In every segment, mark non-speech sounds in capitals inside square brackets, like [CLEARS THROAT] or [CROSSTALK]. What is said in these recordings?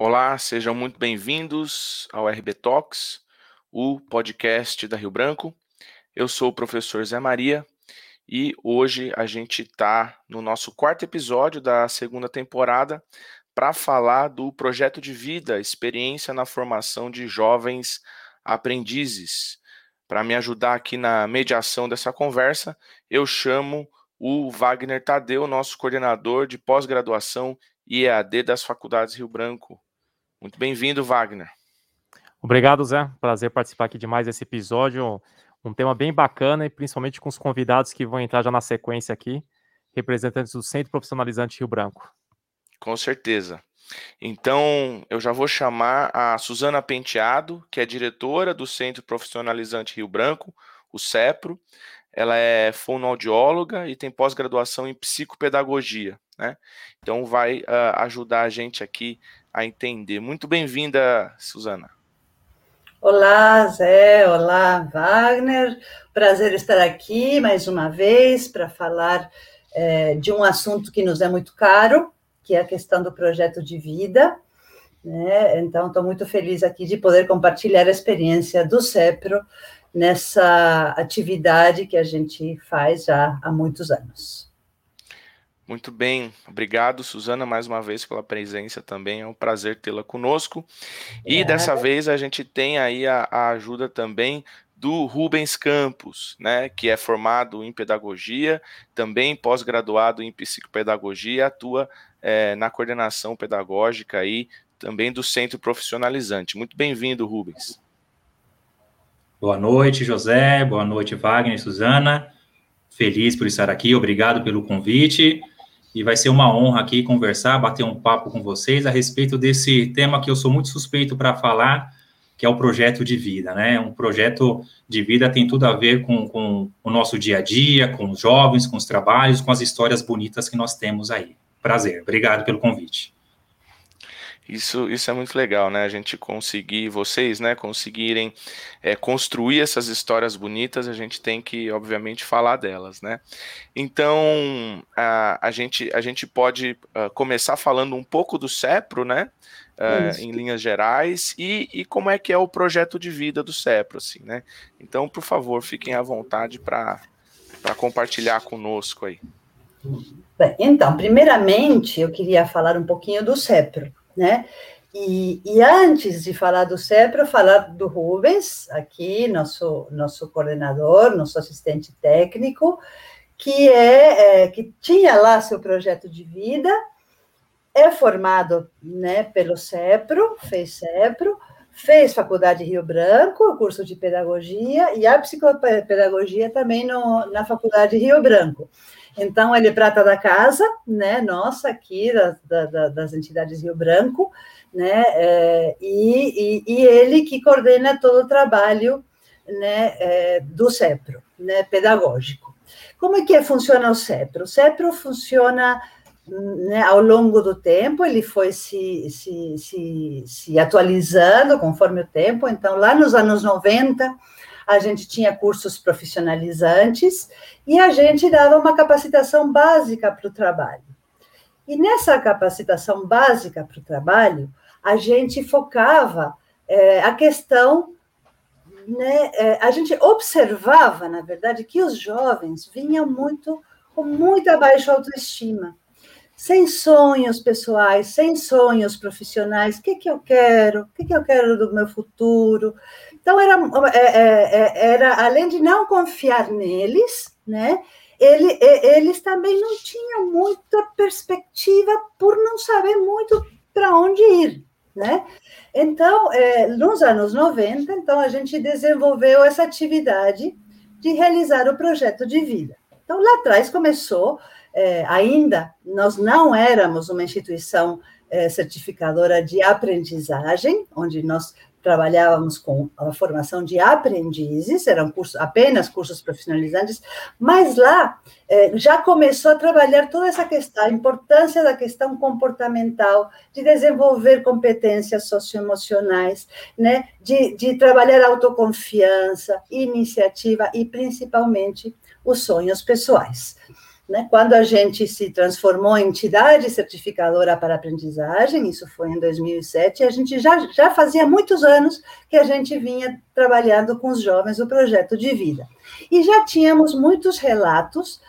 Olá, sejam muito bem-vindos ao RB Talks, o podcast da Rio Branco. Eu sou o professor Zé Maria e hoje a gente está no nosso quarto episódio da segunda temporada para falar do projeto de vida, experiência na formação de jovens aprendizes. Para me ajudar aqui na mediação dessa conversa, eu chamo o Wagner Tadeu, nosso coordenador de pós-graduação e das Faculdades Rio Branco. Muito bem-vindo, Wagner. Obrigado, Zé. Prazer participar aqui de mais esse episódio. Um tema bem bacana e principalmente com os convidados que vão entrar já na sequência aqui, representantes do Centro Profissionalizante Rio Branco. Com certeza. Então, eu já vou chamar a Suzana Penteado, que é diretora do Centro Profissionalizante Rio Branco, o CEPRO. Ela é fonoaudióloga e tem pós-graduação em psicopedagogia, né? Então, vai uh, ajudar a gente aqui a entender. Muito bem-vinda, Suzana. Olá, Zé. Olá, Wagner. Prazer estar aqui mais uma vez para falar é, de um assunto que nos é muito caro, que é a questão do projeto de vida. Né? Então, estou muito feliz aqui de poder compartilhar a experiência do CEPRO nessa atividade que a gente faz já há muitos anos. Muito bem, obrigado, Suzana, mais uma vez pela presença também. É um prazer tê-la conosco. E dessa vez a gente tem aí a, a ajuda também do Rubens Campos, né, que é formado em pedagogia, também pós-graduado em psicopedagogia, atua é, na coordenação pedagógica aí também do Centro Profissionalizante. Muito bem-vindo, Rubens. Boa noite, José. Boa noite, Wagner e Suzana. Feliz por estar aqui. Obrigado pelo convite e vai ser uma honra aqui conversar, bater um papo com vocês a respeito desse tema que eu sou muito suspeito para falar, que é o projeto de vida, né? Um projeto de vida tem tudo a ver com, com o nosso dia a dia, com os jovens, com os trabalhos, com as histórias bonitas que nós temos aí. Prazer, obrigado pelo convite. Isso, isso é muito legal, né? A gente conseguir, vocês, né, conseguirem é, construir essas histórias bonitas, a gente tem que, obviamente, falar delas, né? Então, a, a, gente, a gente pode uh, começar falando um pouco do CEPRO, né? Uh, em linhas gerais, e, e como é que é o projeto de vida do CEPRO, assim, né? Então, por favor, fiquem à vontade para compartilhar conosco aí. Bem, então, primeiramente, eu queria falar um pouquinho do CEPRO né? E, e, antes de falar do CEPRO, falar do Rubens, aqui, nosso, nosso coordenador, nosso assistente técnico, que, é, é, que tinha lá seu projeto de vida, é formado né, pelo CEPRO, fez CEPRO, fez faculdade Rio Branco, curso de pedagogia, e a psicopedagogia também no, na faculdade Rio Branco. Então, ele é prata da casa, né, nossa, aqui, da, da, das entidades Rio Branco, né, é, e, e, e, ele que coordena todo o trabalho, né, é, do CEPRO, né, pedagógico. Como é que funciona o CEPRO? O CEPRO funciona né, ao longo do tempo, ele foi se, se, se, se atualizando conforme o tempo, então, lá nos anos 90, a gente tinha cursos profissionalizantes e a gente dava uma capacitação básica para o trabalho. E nessa capacitação básica para o trabalho, a gente focava é, a questão, né, é, a gente observava, na verdade, que os jovens vinham muito com muita baixa autoestima sem sonhos pessoais, sem sonhos profissionais. O que, que eu quero? O que, que eu quero do meu futuro? Então, era, é, é, é, era além de não confiar neles, né? Ele, eles também não tinham muita perspectiva por não saber muito para onde ir, né? Então, nos anos 90, então, a gente desenvolveu essa atividade de realizar o projeto de vida. Então, lá atrás começou ainda nós não éramos uma instituição certificadora de aprendizagem, onde nós trabalhávamos com a formação de aprendizes, eram cursos, apenas cursos profissionalizantes, mas lá é, já começou a trabalhar toda essa questão, a importância da questão comportamental, de desenvolver competências socioemocionais, né, de, de trabalhar autoconfiança, iniciativa e principalmente os sonhos pessoais. Né? Quando a gente se transformou em entidade certificadora para aprendizagem, isso foi em 2007, a gente já, já fazia muitos anos que a gente vinha trabalhando com os jovens o projeto de vida. E já tínhamos muitos relatos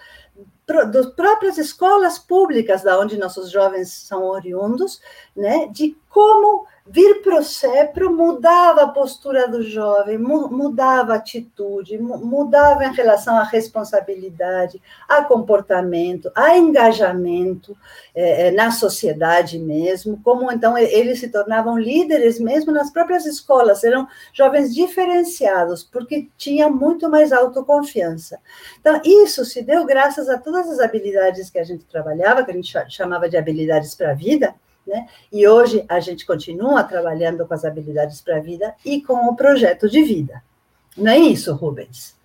das próprias escolas públicas, da onde nossos jovens são oriundos, né, de como vir para o CEPRO mudava a postura do jovem, mudava a atitude, mudava em relação à responsabilidade, a comportamento, a engajamento é, é, na sociedade mesmo, como então eles se tornavam líderes mesmo nas próprias escolas, eram jovens diferenciados, porque tinham muito mais autoconfiança. Então, isso se deu graças a todas as habilidades que a gente trabalhava, que a gente chamava de habilidades para a vida, né? E hoje a gente continua trabalhando com as habilidades para a vida e com o projeto de vida. Não é isso, Rubens?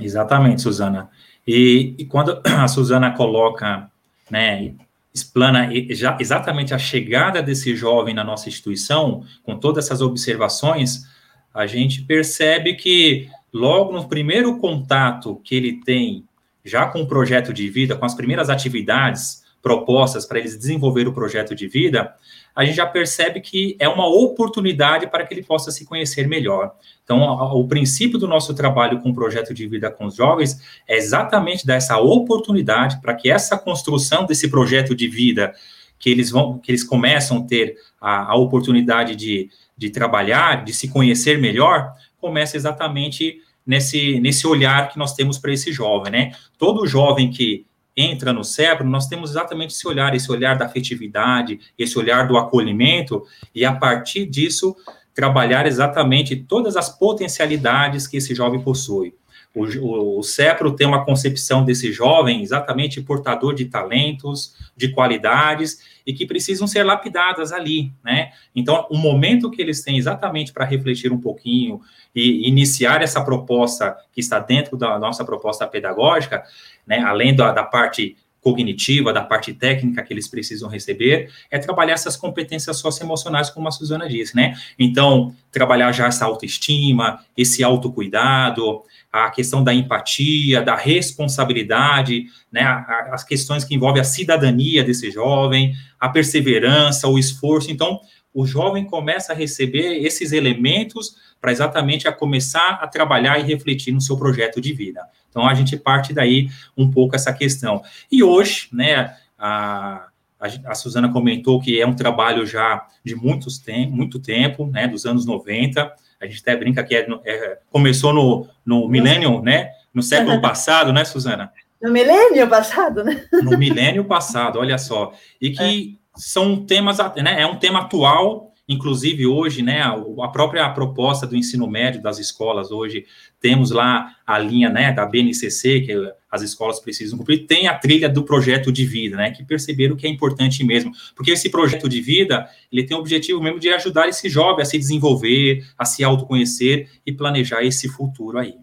Exatamente, Suzana. E, e quando [CLEARS THROAT] a Suzana coloca, né, explana já, exatamente a chegada desse jovem na nossa instituição, com todas essas observações, a gente percebe que logo no primeiro contato que ele tem já com o projeto de vida, com as primeiras atividades, propostas para eles desenvolver o projeto de vida, a gente já percebe que é uma oportunidade para que ele possa se conhecer melhor. Então, o princípio do nosso trabalho com o projeto de vida com os jovens é exatamente dar essa oportunidade para que essa construção desse projeto de vida que eles vão, que eles começam a ter a, a oportunidade de, de trabalhar, de se conhecer melhor, comece exatamente nesse, nesse olhar que nós temos para esse jovem, né? Todo jovem que entra no cérebro, nós temos exatamente esse olhar, esse olhar da afetividade, esse olhar do acolhimento, e a partir disso, trabalhar exatamente todas as potencialidades que esse jovem possui. O, o, o CEPRO tem uma concepção desse jovem exatamente portador de talentos, de qualidades, e que precisam ser lapidadas ali, né? Então, o momento que eles têm exatamente para refletir um pouquinho e iniciar essa proposta que está dentro da nossa proposta pedagógica, né, além da, da parte cognitiva, da parte técnica que eles precisam receber, é trabalhar essas competências socioemocionais, como a Suzana disse, né? Então, trabalhar já essa autoestima, esse autocuidado, a questão da empatia, da responsabilidade, né? As questões que envolvem a cidadania desse jovem, a perseverança, o esforço. Então, o jovem começa a receber esses elementos para exatamente a começar a trabalhar e refletir no seu projeto de vida. Então a gente parte daí um pouco essa questão. E hoje, né, a, a, Suzana comentou que é um trabalho já de muitos tem, muito tempo, né, dos anos 90. A gente até brinca que é, é, começou no, no milênio, né, no século passado, né, Suzana? No milênio passado, né? No milênio passado, olha só. E que é. São temas, né, é um tema atual Inclusive, hoje, né, a própria proposta do ensino médio das escolas, hoje, temos lá a linha né, da BNCC, que as escolas precisam cumprir, tem a trilha do projeto de vida, né, que perceberam que é importante mesmo, porque esse projeto de vida, ele tem o objetivo mesmo de ajudar esse jovem a se desenvolver, a se autoconhecer e planejar esse futuro aí.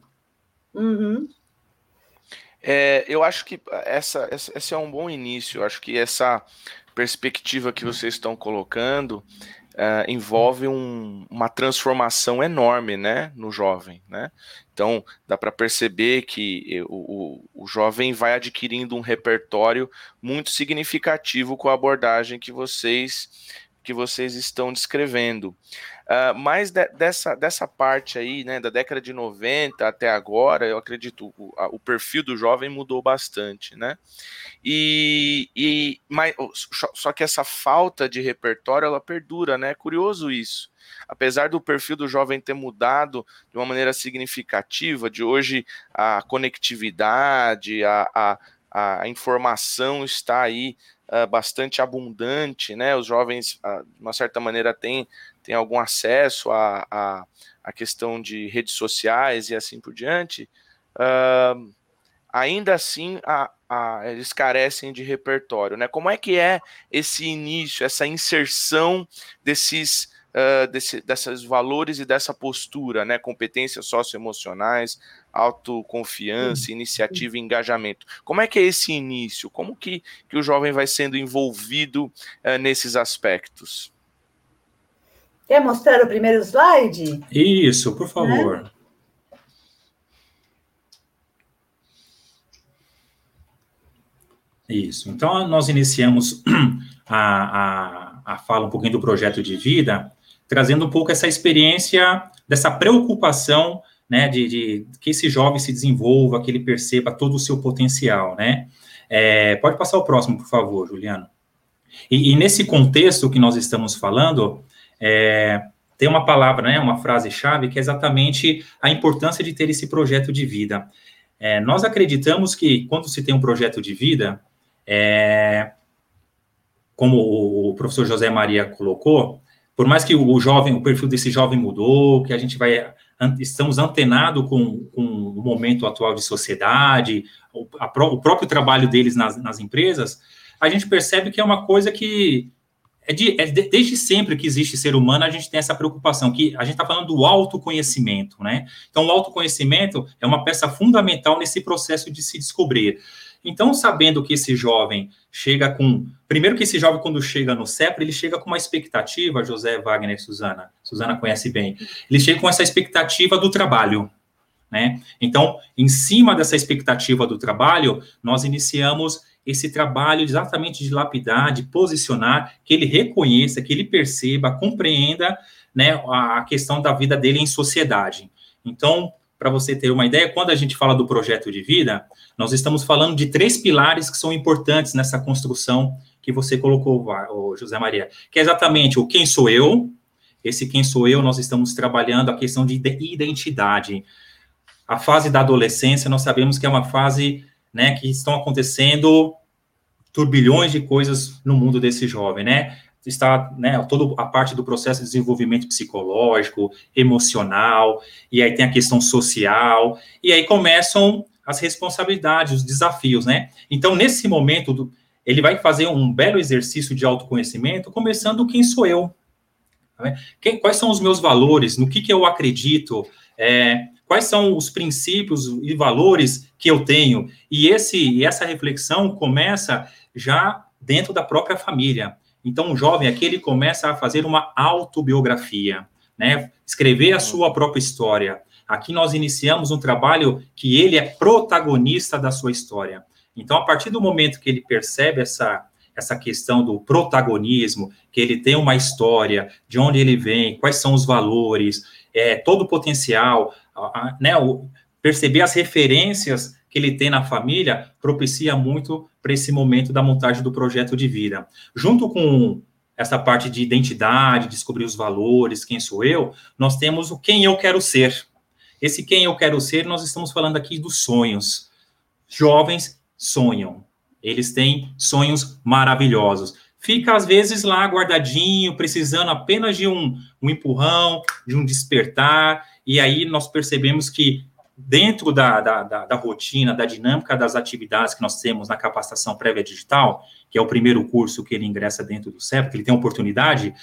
Uhum. É, eu acho que essa, esse é um bom início, eu acho que essa perspectiva que vocês estão colocando, uh, envolve um, uma transformação enorme, né, no jovem, né? Então, dá para perceber que o, o, o, jovem vai adquirindo um repertório muito significativo com a abordagem que vocês que vocês estão descrevendo. Uh, mas de, dessa, dessa parte aí, né, da década de 90 até agora, eu acredito o, a, o perfil do jovem mudou bastante, né? E, e mas, só que essa falta de repertório ela perdura, né? É curioso isso. Apesar do perfil do jovem ter mudado de uma maneira significativa, de hoje a conectividade, a, a, a informação está aí uh, bastante abundante, né? Os jovens, uh, de uma certa maneira, têm, têm algum acesso à a, a, a, questão de redes sociais e assim por diante. Uh, ainda assim, a, a, eles carecem de repertório, né? Como é que é esse início, essa inserção desses uh, desse, desses valores e dessa postura, né? Competências socioemocionais, autoconfiança, iniciativa e engajamento. Como é que é esse início? Como que, que o jovem vai sendo envolvido uh, nesses aspectos? Quer mostrar o primeiro slide? Isso, por favor. Isso. Então, nós iniciamos a, a, a fala um pouquinho do projeto de vida, trazendo um pouco essa experiência, dessa preocupação, né, de, de que esse jovem se desenvolva, que ele perceba todo o seu potencial, né. É, pode passar o próximo, por favor, Juliano. E, e nesse contexto que nós estamos falando, é, tem uma palavra, né, uma frase-chave, que é exatamente a importância de ter esse projeto de vida. É, nós acreditamos que quando se tem um projeto de vida, é, como o professor José Maria colocou, por mais que o jovem, o perfil desse jovem mudou, que a gente vai, estamos antenados com, com o momento atual de sociedade, o, a, o próprio trabalho deles nas, nas empresas, a gente percebe que é uma coisa que é, de, é de, desde sempre que existe ser humano, a gente tem essa preocupação, que a gente está falando do autoconhecimento, né? Então, o autoconhecimento é uma peça fundamental nesse processo de se descobrir. Então, sabendo que esse jovem chega com. Primeiro, que esse jovem, quando chega no CEPRA, ele chega com uma expectativa, José Wagner e Suzana, Suzana conhece bem, ele chega com essa expectativa do trabalho. Né? Então, em cima dessa expectativa do trabalho, nós iniciamos esse trabalho exatamente de lapidar, de posicionar, que ele reconheça, que ele perceba, compreenda né, a questão da vida dele em sociedade. Então, para você ter uma ideia, quando a gente fala do projeto de vida, nós estamos falando de três pilares que são importantes nessa construção que você colocou, José Maria, que é exatamente o quem sou eu, esse quem sou eu, nós estamos trabalhando a questão de identidade. A fase da adolescência, nós sabemos que é uma fase né, que estão acontecendo turbilhões de coisas no mundo desse jovem, né? Está, né, toda a parte do processo de desenvolvimento psicológico, emocional, e aí tem a questão social, e aí começam as responsabilidades, os desafios, né? Então, nesse momento, ele vai fazer um belo exercício de autoconhecimento, começando quem sou eu, tá quem, quais são os meus valores, no que, que eu acredito, é, quais são os princípios e valores que eu tenho. E esse essa reflexão começa já dentro da própria família. Então, o jovem aqui ele começa a fazer uma autobiografia, né? Escrever a sua própria história. Aqui nós iniciamos um trabalho que ele é protagonista da sua história. Então, a partir do momento que ele percebe essa essa questão do protagonismo, que ele tem uma história, de onde ele vem, quais são os valores, é, todo o potencial, né, o, perceber as referências que ele tem na família propicia muito para esse momento da montagem do projeto de vida. Junto com essa parte de identidade, descobrir os valores, quem sou eu, nós temos o quem eu quero ser. Esse quem eu quero ser, nós estamos falando aqui dos sonhos. Jovens sonham. Eles têm sonhos maravilhosos. Fica, às vezes, lá guardadinho, precisando apenas de um, um empurrão, de um despertar, e aí nós percebemos que dentro da, da, da, da, rotina, da dinâmica das atividades que nós temos na capacitação prévia digital, que é o primeiro curso que ele ingressa dentro do CEP, que ele tem oportunidade,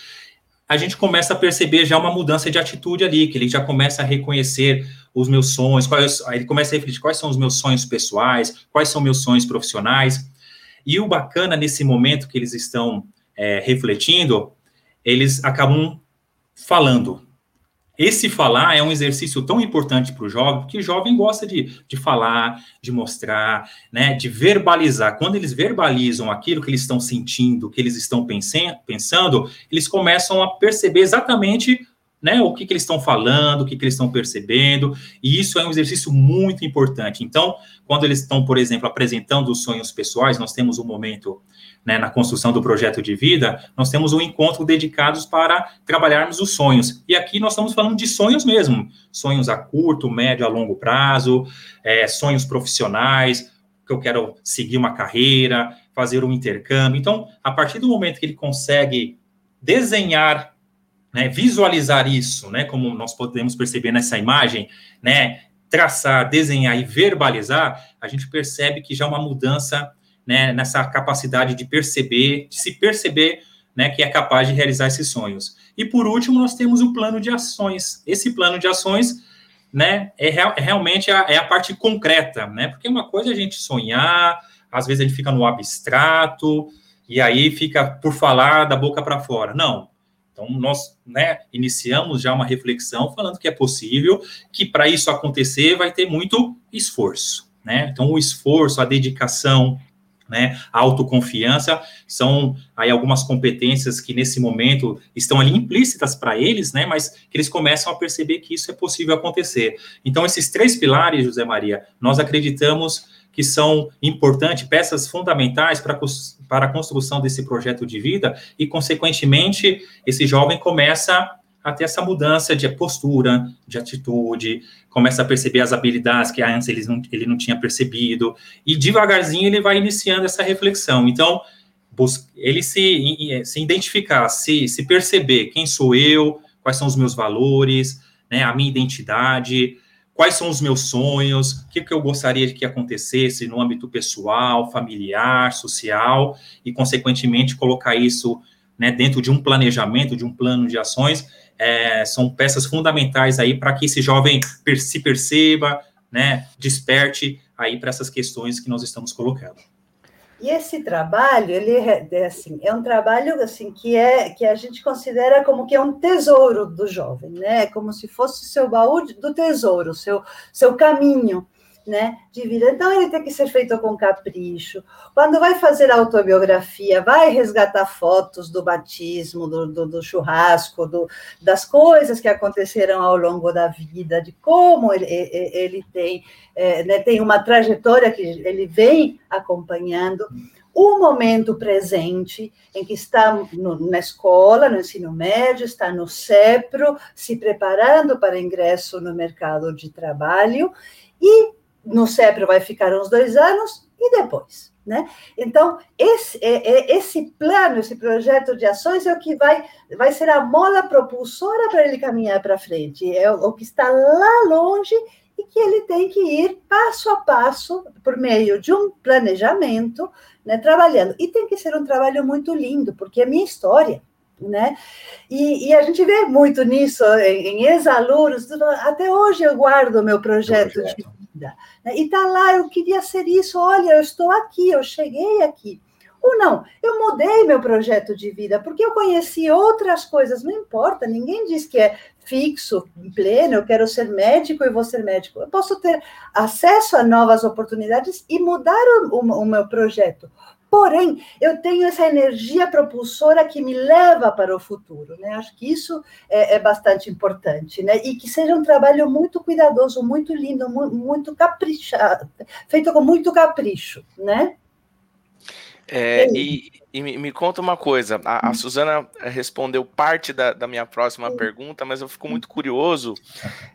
a gente começa a perceber já uma mudança de atitude ali, que ele já começa a reconhecer os meus sonhos, quais, ele começa a refletir quais são os meus sonhos pessoais, quais são meus sonhos profissionais. E o bacana nesse momento que eles estão é, refletindo, eles acabam falando, esse falar é um exercício tão importante para o jovem, porque o jovem gosta de, de falar, de mostrar, né, de verbalizar. Quando eles verbalizam aquilo que eles estão sentindo, que eles estão pensando, eles começam a perceber exatamente né, o que, que eles estão falando, o que, que eles estão percebendo, e isso é um exercício muito importante. Então, quando eles estão, por exemplo, apresentando os sonhos pessoais, nós temos um momento né, na construção do projeto de vida, nós temos um encontro dedicados para trabalharmos os sonhos. E aqui nós estamos falando de sonhos mesmo, sonhos a curto, médio, a longo prazo, é, sonhos profissionais, que eu quero seguir uma carreira, fazer um intercâmbio. Então, a partir do momento que ele consegue desenhar, né, visualizar isso, né, como nós podemos perceber nessa imagem, né, traçar, desenhar e verbalizar, a gente percebe que já é uma mudança né, nessa capacidade de perceber, de se perceber né, que é capaz de realizar esses sonhos. E por último, nós temos o plano de ações. Esse plano de ações né, é, real, é realmente a, é a parte concreta, né? Porque uma coisa é a gente sonhar, às vezes ele fica no abstrato, e aí fica por falar da boca para fora. Não. Então, nós né, iniciamos já uma reflexão falando que é possível, que para isso acontecer vai ter muito esforço. Né? Então, o esforço, a dedicação, né? Autoconfiança são aí algumas competências que nesse momento estão ali implícitas para eles, né? Mas que eles começam a perceber que isso é possível acontecer. Então, esses três pilares, José Maria, nós acreditamos que são importantes, peças fundamentais para, para a construção desse projeto de vida e, consequentemente, esse jovem começa a ter essa mudança de postura, de atitude, começa a perceber as habilidades que antes ele não, ele não tinha percebido, e devagarzinho ele vai iniciando essa reflexão. Então, ele se, se identificar, se, se perceber quem sou eu, quais são os meus valores, né, a minha identidade, quais são os meus sonhos, o que, que eu gostaria de que acontecesse no âmbito pessoal, familiar, social, e, consequentemente, colocar isso né, dentro de um planejamento, de um plano de ações, é, são peças fundamentais aí para que esse jovem se perceba, né, desperte aí para essas questões que nós estamos colocando. E esse trabalho, ele é, assim, é um trabalho assim que é que a gente considera como que é um tesouro do jovem, né? Como se fosse seu baú do tesouro, seu seu caminho né, de vida. Então, ele tem que ser feito com capricho. Quando vai fazer autobiografia, vai resgatar fotos do batismo, do, do, do churrasco, do, das coisas que aconteceram ao longo da vida, de como ele, ele tem, é, né, tem uma trajetória que ele vem acompanhando o momento presente em que está no, na escola, no ensino médio, está no CEPRO, se preparando para ingresso no mercado de trabalho e no CEPRO vai ficar uns dois anos e depois. Né? Então, esse, é, é, esse plano, esse projeto de ações é o que vai, vai ser a mola propulsora para ele caminhar para frente, é o, que está lá longe e que ele tem que ir passo a passo, por meio de um planejamento, né, trabalhando. E tem que ser um trabalho muito lindo, porque é minha história. Né? E, e a gente vê muito nisso em, em ex-alunos. Até hoje eu guardo o meu projeto, projeto. de vida. Né? E tá lá, eu queria ser isso, olha, eu estou aqui, eu cheguei aqui. Ou não, eu mudei meu projeto de vida, porque eu conheci outras coisas, não importa, ninguém diz que é fixo, pleno, eu quero ser médico e vou ser médico. Eu posso ter acesso a novas oportunidades e mudar o, o, o meu projeto. Porém, eu tenho essa energia propulsora que me leva para o futuro, né? Acho que isso é, é bastante importante, né? E que seja um trabalho muito cuidadoso, muito lindo, muito, muito caprichado, feito com muito capricho, né? É, e, e me, me, conta uma coisa, a, a hum. Suzana respondeu parte da, da minha próxima Sim. pergunta, mas eu fico muito curioso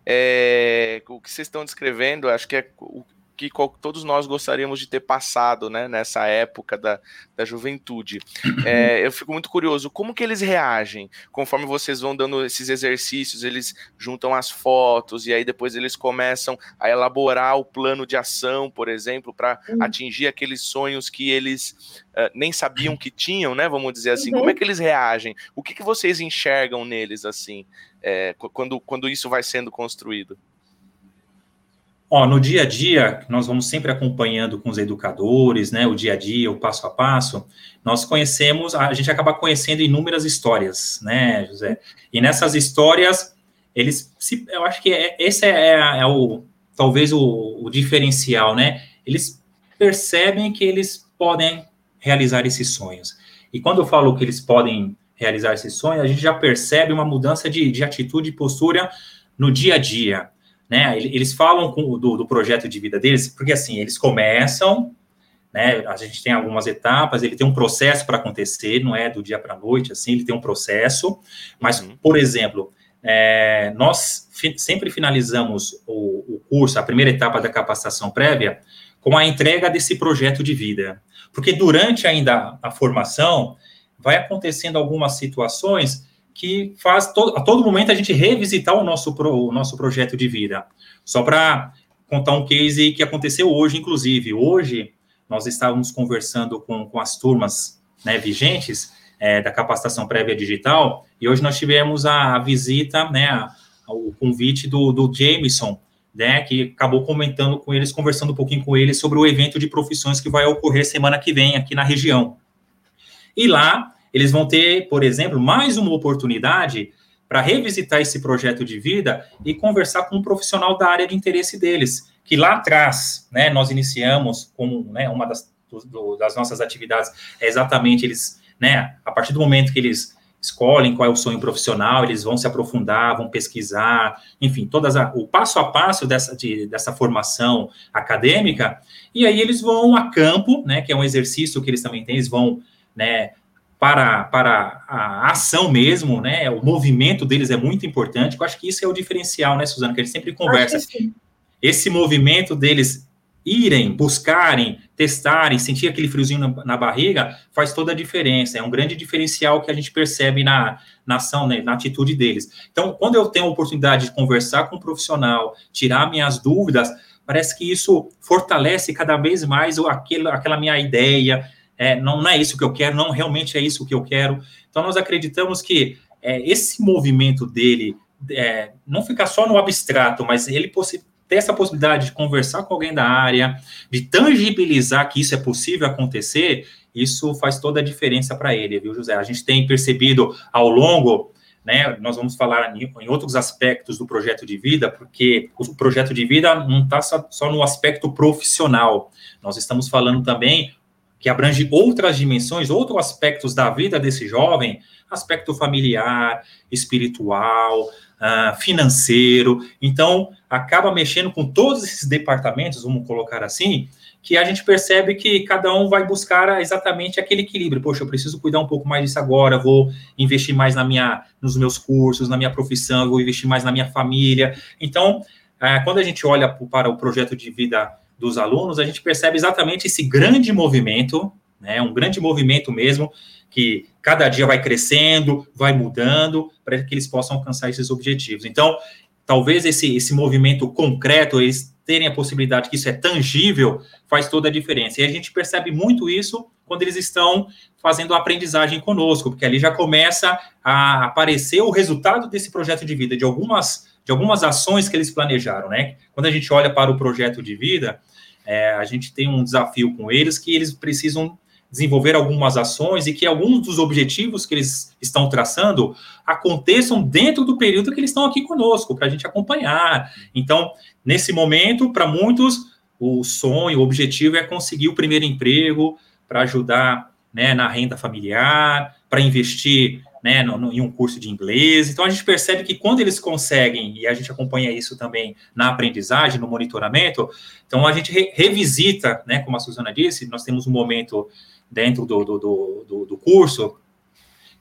é, o que vocês estão descrevendo, acho que é o, que todos nós gostaríamos de ter passado né, nessa época da, da juventude. [CLEARS THROAT] É, eu fico muito curioso, como que eles reagem conforme vocês vão dando esses exercícios, eles juntam as fotos e aí depois eles começam a elaborar o plano de ação, por exemplo, para uhum. atingir aqueles sonhos que eles uh, nem sabiam que tinham, né? Vamos dizer assim. Uhum. Como é que eles reagem? O que, que vocês enxergam neles assim, é, quando, quando isso vai sendo construído? Ó, no dia a dia, nós vamos sempre acompanhando com os educadores, né, o dia a dia, o passo a passo, nós conhecemos, a gente acaba conhecendo inúmeras histórias, né, José? E nessas histórias, eles, se, eu acho que é, esse é, é o, talvez o, o diferencial, né? Eles percebem que eles podem realizar esses sonhos. E quando eu falo que eles podem realizar esses sonhos, a gente já percebe uma mudança de, de atitude e postura no dia a dia né? Eles falam com, do, do, projeto de vida deles, porque assim, eles começam, né? A gente tem algumas etapas, ele tem um processo para acontecer, não é do dia para a noite, assim, ele tem um processo, mas, uhum. por exemplo, é, nós fi, sempre finalizamos o, o curso, a primeira etapa da capacitação prévia, com a entrega desse projeto de vida. Porque durante ainda a formação, vai acontecendo algumas situações que faz a todo momento a gente revisitar o nosso, pro, o nosso projeto de vida. Só para contar um case que aconteceu hoje, inclusive. Hoje, nós estávamos conversando com, com as turmas né, vigentes é, da capacitação prévia digital, e hoje nós tivemos a, a visita, né, a, o convite do, do Jameson, né, que acabou comentando com eles, conversando um pouquinho com eles sobre o evento de profissões que vai ocorrer semana que vem aqui na região. E lá eles vão ter, por exemplo, mais uma oportunidade para revisitar esse projeto de vida e conversar com um profissional da área de interesse deles, que lá atrás, né, nós iniciamos como né, uma das do, das nossas atividades é exatamente eles, né, a partir do momento que eles escolhem qual é o sonho profissional, eles vão se aprofundar, vão pesquisar, enfim, todas a, o passo a passo dessa, de, dessa formação acadêmica, e aí eles vão a campo, né, que é um exercício que eles também têm, eles vão, né, para, para a ação mesmo, né, o movimento deles é muito importante, eu acho que isso é o diferencial, né, Suzana, que a gente sempre conversa, esse movimento deles irem, buscarem, testarem, sentir aquele friozinho na, na, barriga, faz toda a diferença. É um grande diferencial que a gente percebe na, na ação, né, na atitude deles. Então, quando eu tenho a oportunidade de conversar com um profissional, tirar minhas dúvidas, parece que isso fortalece cada vez mais aquela, aquela minha ideia. É, não, não, é isso que eu quero, não realmente é isso que eu quero. Então, nós acreditamos que é, esse movimento dele é, não fica só no abstrato, mas ele ter essa possibilidade de conversar com alguém da área, de tangibilizar que isso é possível acontecer, isso faz toda a diferença para ele, viu, José? A gente tem percebido ao longo, né, nós vamos falar em, outros aspectos do projeto de vida, porque o projeto de vida não está só no aspecto profissional, nós estamos falando também que abrange outras dimensões, outros aspectos da vida desse jovem, aspecto familiar, espiritual, uh, financeiro. Então, acaba mexendo com todos esses departamentos, vamos colocar assim, que a gente percebe que cada um vai buscar exatamente aquele equilíbrio. Poxa, eu preciso cuidar um pouco mais disso agora, vou investir mais na minha, nos meus cursos, na minha profissão, vou investir mais na minha família. Então, uh, quando a gente olha para o projeto de vida dos alunos, a gente percebe exatamente esse grande movimento, né, um grande movimento mesmo, que cada dia vai crescendo, vai mudando, para que eles possam alcançar esses objetivos. Então, talvez esse, esse movimento concreto, eles terem a possibilidade que isso é tangível, faz toda a diferença. E a gente percebe muito isso quando eles estão fazendo a aprendizagem conosco, porque ali já começa a aparecer o resultado desse projeto de vida, de algumas, de algumas ações que eles planejaram, né? Quando a gente olha para o projeto de vida, é, a gente tem um desafio com eles que eles precisam desenvolver algumas ações e que alguns dos objetivos que eles estão traçando aconteçam dentro do período que eles estão aqui conosco, para a gente acompanhar. Então, nesse momento, para muitos, o sonho, o objetivo é conseguir o primeiro emprego para ajudar né, na renda familiar, para investir né, no, no, em um curso de inglês. Então, a gente percebe que quando eles conseguem, e a gente acompanha isso também na aprendizagem, no monitoramento, então a gente re, revisita, né, como a Suzana disse, nós temos um momento dentro do, do, do, do curso,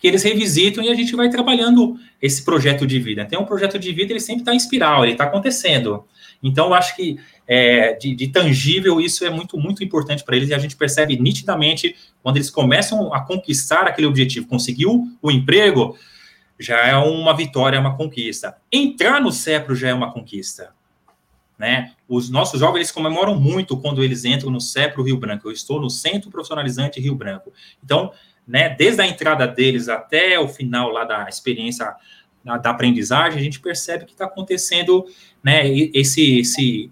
que eles revisitam e a gente vai trabalhando esse projeto de vida. Tem um projeto de vida, ele sempre está em espiral, ele está acontecendo. Então, eu acho que é, de, de, tangível isso é muito, muito importante para eles e a gente percebe nitidamente quando eles começam a conquistar aquele objetivo, conseguiu o emprego, já é uma vitória, é uma conquista. Entrar no CEPRO já é uma conquista. Né? Os nossos jovens eles comemoram muito quando eles entram no CEPRO Rio Branco. Eu estou no Centro Profissionalizante Rio Branco. Então, né, desde a entrada deles até o final lá da experiência da, da aprendizagem, a gente percebe que está acontecendo né, esse, esse,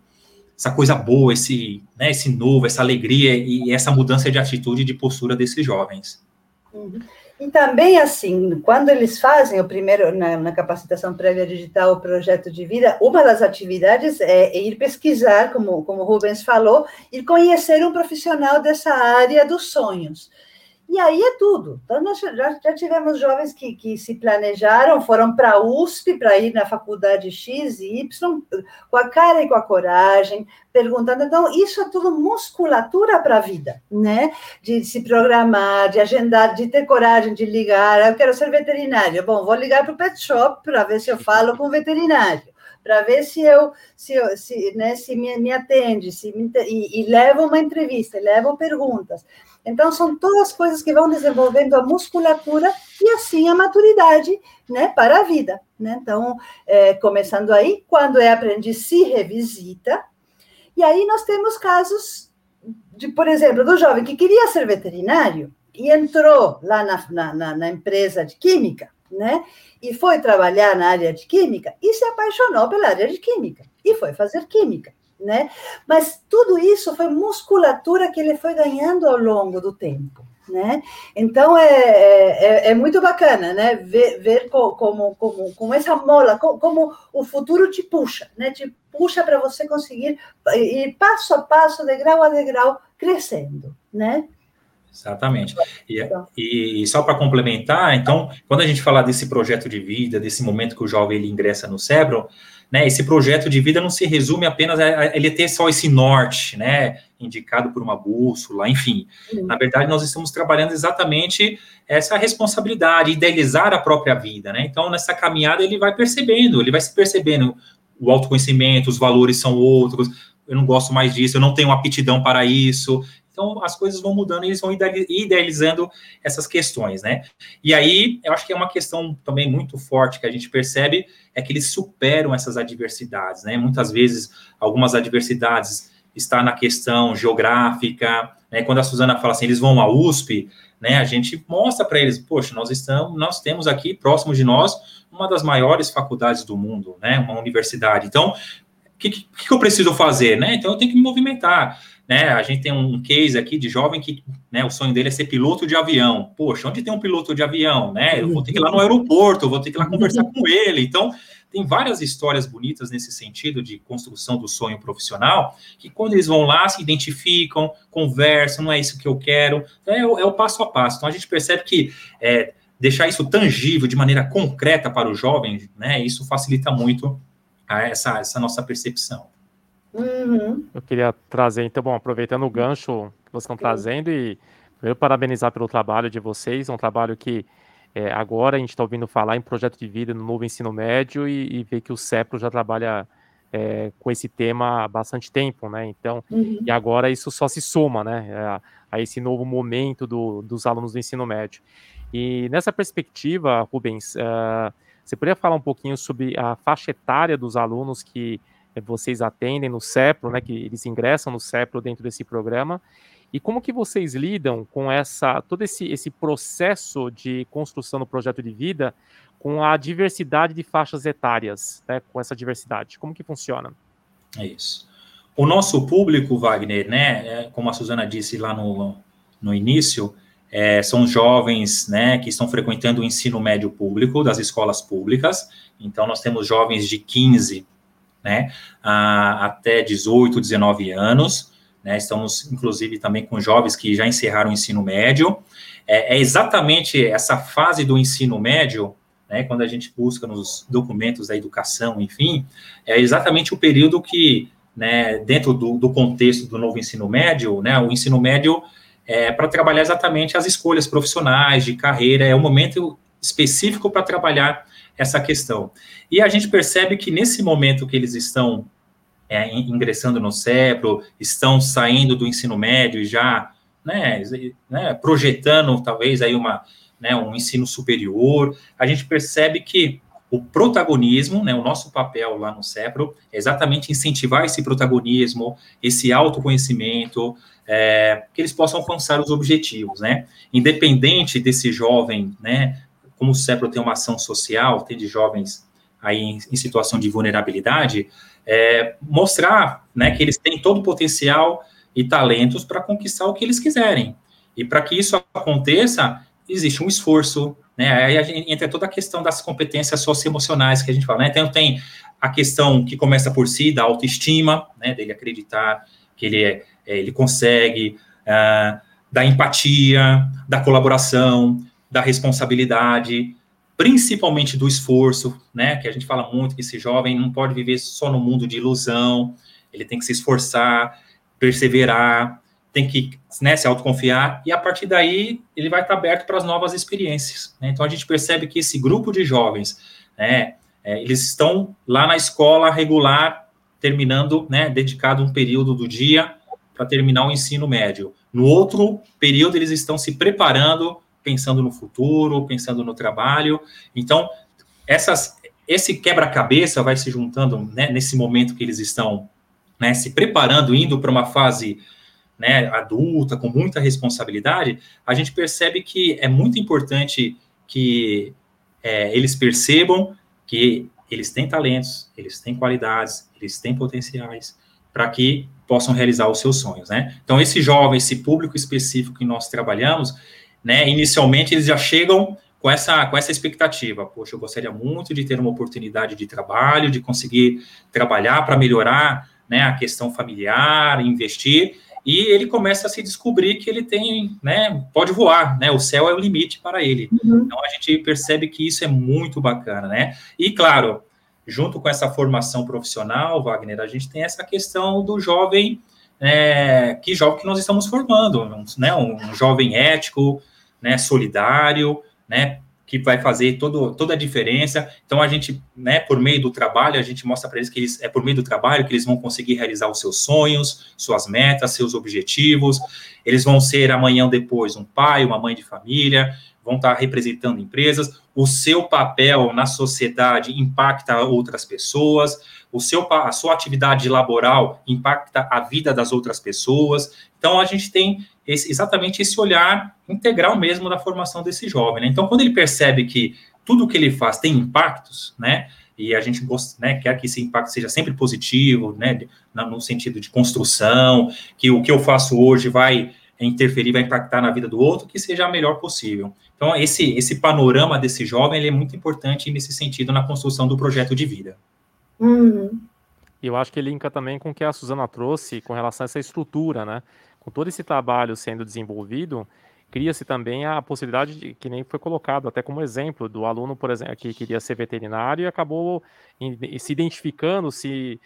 essa coisa boa, esse, né, esse novo, essa alegria e essa mudança de atitude e de postura desses jovens. Uhum. E também, assim, quando eles fazem o primeiro, na, na, capacitação prévia digital, o projeto de vida, uma das atividades é, é ir pesquisar, como, como o Rubens falou, e conhecer um profissional dessa área dos sonhos. E aí é tudo. Então, nós já, já tivemos jovens que, que se planejaram, foram para a USP para ir na faculdade X e Y, com a cara e com a coragem, perguntando. Então, isso é tudo musculatura para a vida, né? De se programar, de agendar, de ter coragem de ligar. Eu quero ser veterinário. Bom, vou ligar para o pet shop para ver se eu falo com o veterinário para ver se eu se, se, né, se me, me atende, se me, e, e uma entrevista, levo perguntas. Então, são todas coisas que vão desenvolvendo a musculatura e, assim, a maturidade né, para a vida. Né? Então, é, começando aí, quando é aprendiz, se revisita. E aí nós temos casos, de, por exemplo, do jovem que queria ser veterinário e entrou lá na, na, na empresa de química, né? E foi trabalhar na área de química e se apaixonou pela área de química e foi fazer química né? Mas tudo isso foi musculatura que ele foi ganhando ao longo do tempo. Né? Então é, é, é, é muito bacana, né? Ver, ver como, como, como essa mola, como, como o futuro te puxa, né? Te puxa para você conseguir ir passo a passo, degrau a degrau, crescendo. né? Exatamente. E, e, e só para complementar, então, quando a gente fala desse projeto de vida, desse momento que o jovem ele ingressa no cérebro, né, esse projeto de vida não se resume apenas a, ele ter só esse norte, né, indicado por uma bússola, enfim. Na verdade, nós estamos trabalhando exatamente essa responsabilidade, idealizar a própria vida, né? Então, nessa caminhada, ele vai percebendo, ele vai se percebendo o autoconhecimento, os valores são outros, eu não gosto mais disso, eu não tenho aptidão para isso. Então, as coisas vão mudando e eles vão idealizando essas questões, né? E aí, eu acho que é uma questão também muito forte que a gente percebe, é que eles superam essas adversidades, né? Muitas vezes, algumas adversidades está na questão geográfica, né? Quando a Suzana fala assim, eles vão à USP, né? A gente mostra para eles, poxa, nós estamos, nós temos aqui próximo de nós uma das maiores faculdades do mundo, né? Uma universidade. Então, o que, que, que eu preciso fazer, né? Então, eu tenho que me movimentar. Né, a gente tem um case aqui de jovem que né, o sonho dele é ser piloto de avião. Poxa, onde tem um piloto de avião? Né? Eu vou ter que ir lá no aeroporto, vou ter que ir lá conversar com ele. Então, tem várias histórias bonitas nesse sentido de construção do sonho profissional, que quando eles vão lá, se identificam, conversam, não é isso que eu quero, é o, é o passo a passo. Então a gente percebe que é, deixar isso tangível de maneira concreta para o jovem, né, isso facilita muito essa, essa nossa percepção. Uhum. Eu queria trazer, então, bom, aproveitando o gancho que vocês estão trazendo e primeiro parabenizar pelo trabalho de vocês, um trabalho que é, agora a gente está ouvindo falar em projeto de vida no novo ensino médio e, e ver que o CEPRO já trabalha é, com esse tema há bastante tempo, né? Então, uhum. e agora isso só se soma, né, a, a esse novo momento do, dos alunos do ensino médio. E nessa perspectiva, Rubens, uh, você poderia falar um pouquinho sobre a faixa etária dos alunos que vocês atendem no CEPRO, né, que eles ingressam no CEPRO dentro desse programa, e como que vocês lidam com essa todo esse, esse processo de construção do projeto de vida com a diversidade de faixas etárias, né, com essa diversidade? Como que funciona? É isso. O nosso público, Wagner, né, é, como a Suzana disse lá no, no início, é, são jovens né, que estão frequentando o ensino médio público das escolas públicas. Então, nós temos jovens de 15 né, a, até 18, 19 anos. Né? Estamos, inclusive, também com jovens que já encerraram o ensino médio. É, é exatamente essa fase do ensino médio, né, quando a gente busca nos documentos da educação, enfim, é exatamente o período que, né, dentro do, do contexto do novo ensino médio, né, o ensino médio é para trabalhar exatamente as escolhas profissionais, de carreira, é o momento específico para trabalhar essa questão. E a gente percebe que nesse momento que eles estão é, ingressando no CEPRO, estão saindo do ensino médio e já né, né, projetando talvez aí uma, né, um ensino superior, a gente percebe que o protagonismo, né, o nosso papel lá no CEPRO, é exatamente incentivar esse protagonismo, esse autoconhecimento, é, que eles possam alcançar os objetivos, né? Independente desse jovem, né, como o CEPRO tem uma ação social, tem de jovens aí em, em situação de vulnerabilidade, é, mostrar né, que eles têm todo o potencial e talentos para conquistar o que eles quiserem. E para que isso aconteça, existe um esforço, né? Aí a gente entra toda a questão das competências socioemocionais que a gente fala, né? Então tem a questão que começa por si, da autoestima, né? Dele acreditar que ele, é, é ele consegue, uh, da empatia, da colaboração, da responsabilidade, principalmente do esforço, né? Que a gente fala muito que esse jovem não pode viver só no mundo de ilusão, ele tem que se esforçar, perseverar, tem que né, se autoconfiar, e a partir daí ele vai estar aberto para as novas experiências. Né? Então a gente percebe que esse grupo de jovens, né, é, eles estão lá na escola regular, terminando, né, dedicado um período do dia para terminar o ensino médio. No outro período, eles estão se preparando pensando no futuro, pensando no trabalho. Então, essas, esse quebra-cabeça vai se juntando né, nesse momento que eles estão né, se preparando, indo para uma fase né, adulta, com muita responsabilidade, a gente percebe que é muito importante que é, eles percebam que eles têm talentos, eles têm qualidades, eles têm potenciais para que possam realizar os seus sonhos, né? Então, esse jovem, esse público específico que nós trabalhamos, né? Inicialmente eles já chegam com essa, com essa expectativa. Poxa, eu gostaria muito de ter uma oportunidade de trabalho, de conseguir trabalhar para melhorar né, a questão familiar, investir. e ele começa a se descobrir que ele tem, né, pode voar, né, o céu é o limite para ele. Uhum. Então a gente percebe que isso é muito bacana, né? E claro, junto com essa formação profissional, Wagner, a gente tem essa questão do jovem, é, que jovem que nós estamos formando, né, um, um jovem ético, né, solidário, né, que vai fazer todo, toda a diferença. Então, a gente, né, por meio do trabalho, a gente mostra para eles que eles, é por meio do trabalho que eles vão conseguir realizar os seus sonhos, suas metas, seus objetivos. Eles vão ser amanhã ou depois um pai, uma mãe de família, vão estar representando empresas, o seu papel na sociedade impacta outras pessoas, o seu, a sua atividade laboral impacta a vida das outras pessoas. Então, a gente tem esse, exatamente esse olhar integral mesmo da formação desse jovem. Né? Então, quando ele percebe que tudo que ele faz tem impactos, né? E a gente né, quer que esse impacto seja sempre positivo, né? No sentido de construção, que o que eu faço hoje vai interferir, vai impactar na vida do outro, que seja a melhor possível. Então, esse, esse panorama desse jovem ele é muito importante nesse sentido na construção do projeto de vida. Uhum. Eu acho que ele linka também com o que a Suzana trouxe com relação a essa estrutura, né? Com todo esse trabalho sendo desenvolvido, cria-se também a possibilidade de, que nem foi colocado até como exemplo do aluno, por exemplo, que queria ser veterinário e acabou se identificando, se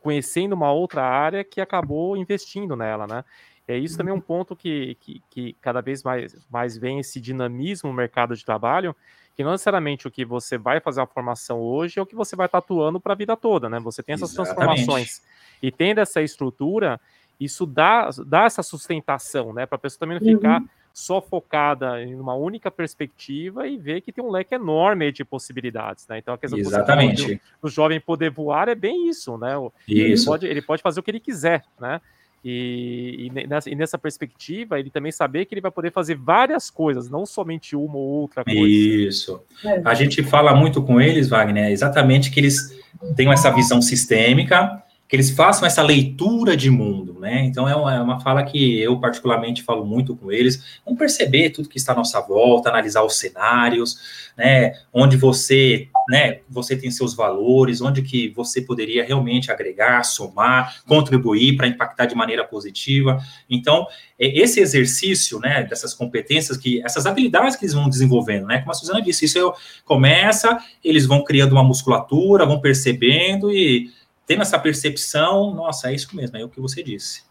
conhecendo uma outra área que acabou investindo nela, né? É isso também é um ponto que, que, que, cada vez mais, mais vem esse dinamismo no mercado de trabalho, que não necessariamente o que você vai fazer a formação hoje é o que você vai estar atuando para a vida toda, né? Você tem essas Exatamente. transformações. E tendo essa estrutura, isso dá, dá essa sustentação, né? Para a pessoa também não ficar uhum. só focada em uma única perspectiva e ver que tem um leque enorme de possibilidades, né? Então a questão Exatamente. do jovem poder voar é bem isso, né? Isso. Ele pode, ele pode fazer o que ele quiser, né? E, e, nessa, e, nessa, perspectiva, ele também saber que ele vai poder fazer várias coisas, não somente uma ou outra coisa. Isso. É. A gente fala muito com eles, Wagner, exatamente que eles tenham essa visão sistêmica, que eles façam essa leitura de mundo, né? Então é uma, é uma, fala que eu particularmente falo muito com eles. Vamos perceber tudo que está à nossa volta, analisar os cenários, né? Onde você, né? Você tem seus valores, onde que você poderia realmente agregar, somar, contribuir para impactar de maneira positiva. Então é esse exercício, né? Dessas competências que, essas habilidades que eles vão desenvolvendo, né? Como a Suzana disse, isso começa, eles vão criando uma musculatura, vão percebendo e tendo essa percepção, nossa, é isso mesmo, é o que você disse.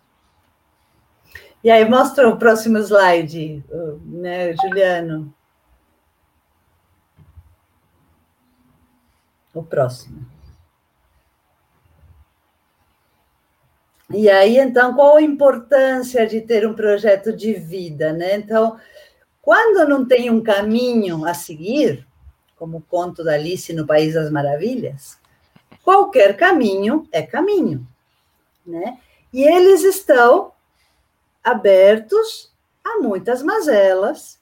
E aí, mostra o próximo slide, né, Juliano? O próximo. E aí, então, qual a importância de ter um projeto de vida, né? Então, quando não tem um caminho a seguir, como o conto da Alice no País das Maravilhas, qualquer caminho é caminho, né? E eles estão abertos a muitas mazelas,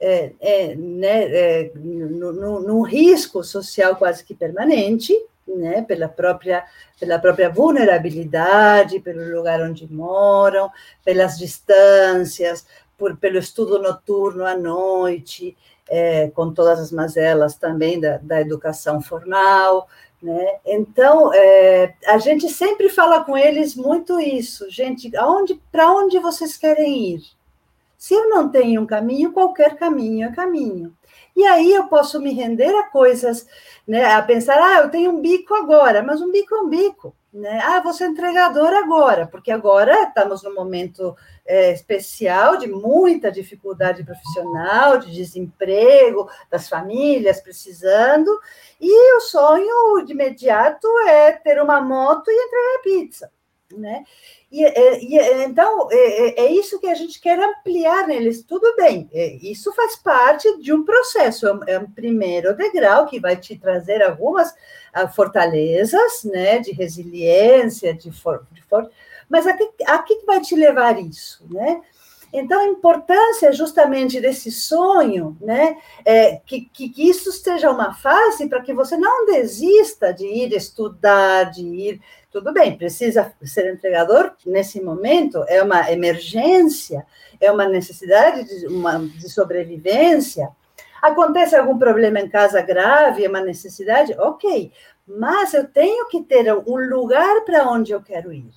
é, é, né, é, num risco social quase que permanente, né, pela própria pela própria vulnerabilidade, pelo lugar onde moram, pelas distâncias, por, pelo estudo noturno à noite, é, com todas as mazelas também da, da educação formal, né? Então, é, a gente sempre fala com eles muito isso, gente, aonde, para onde vocês querem ir? Se eu não tenho um caminho, qualquer caminho é caminho. E aí eu posso me render a coisas, né, a pensar, ah, eu tenho um bico agora, mas um bico é um bico. Né? Ah, vou ser entregador agora, porque agora estamos num momento é, especial de muita dificuldade profissional, de desemprego, das famílias precisando, e o sonho de imediato é ter uma moto e entregar pizza. Né? E, e, então, é, é, isso que a gente quer ampliar neles. Tudo bem, é, isso faz parte de um processo, é um primeiro degrau que vai te trazer algumas ah, fortalezas, né, de resiliência, de, for, de for, mas a que, a que vai te levar isso, né? Então, a importância justamente desse sonho, né, é que, que, isso seja uma fase para que você não desista de ir estudar, de ir. Tudo bem, precisa ser entregador nesse momento, é uma emergência, é uma necessidade de, uma, de sobrevivência. Acontece algum problema em casa grave, é uma necessidade? Ok, mas eu tenho que ter um lugar para onde eu quero ir.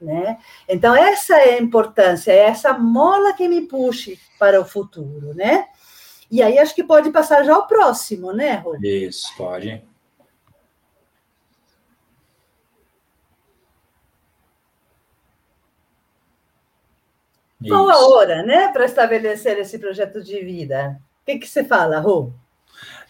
Né? Então, essa é a importância, é essa mola que me puxe para o futuro, né? E aí acho que pode passar já ao próximo, né, Rô? Isso, pode. Qual a hora, né, para estabelecer esse projeto de vida? O que, que você fala, Rô?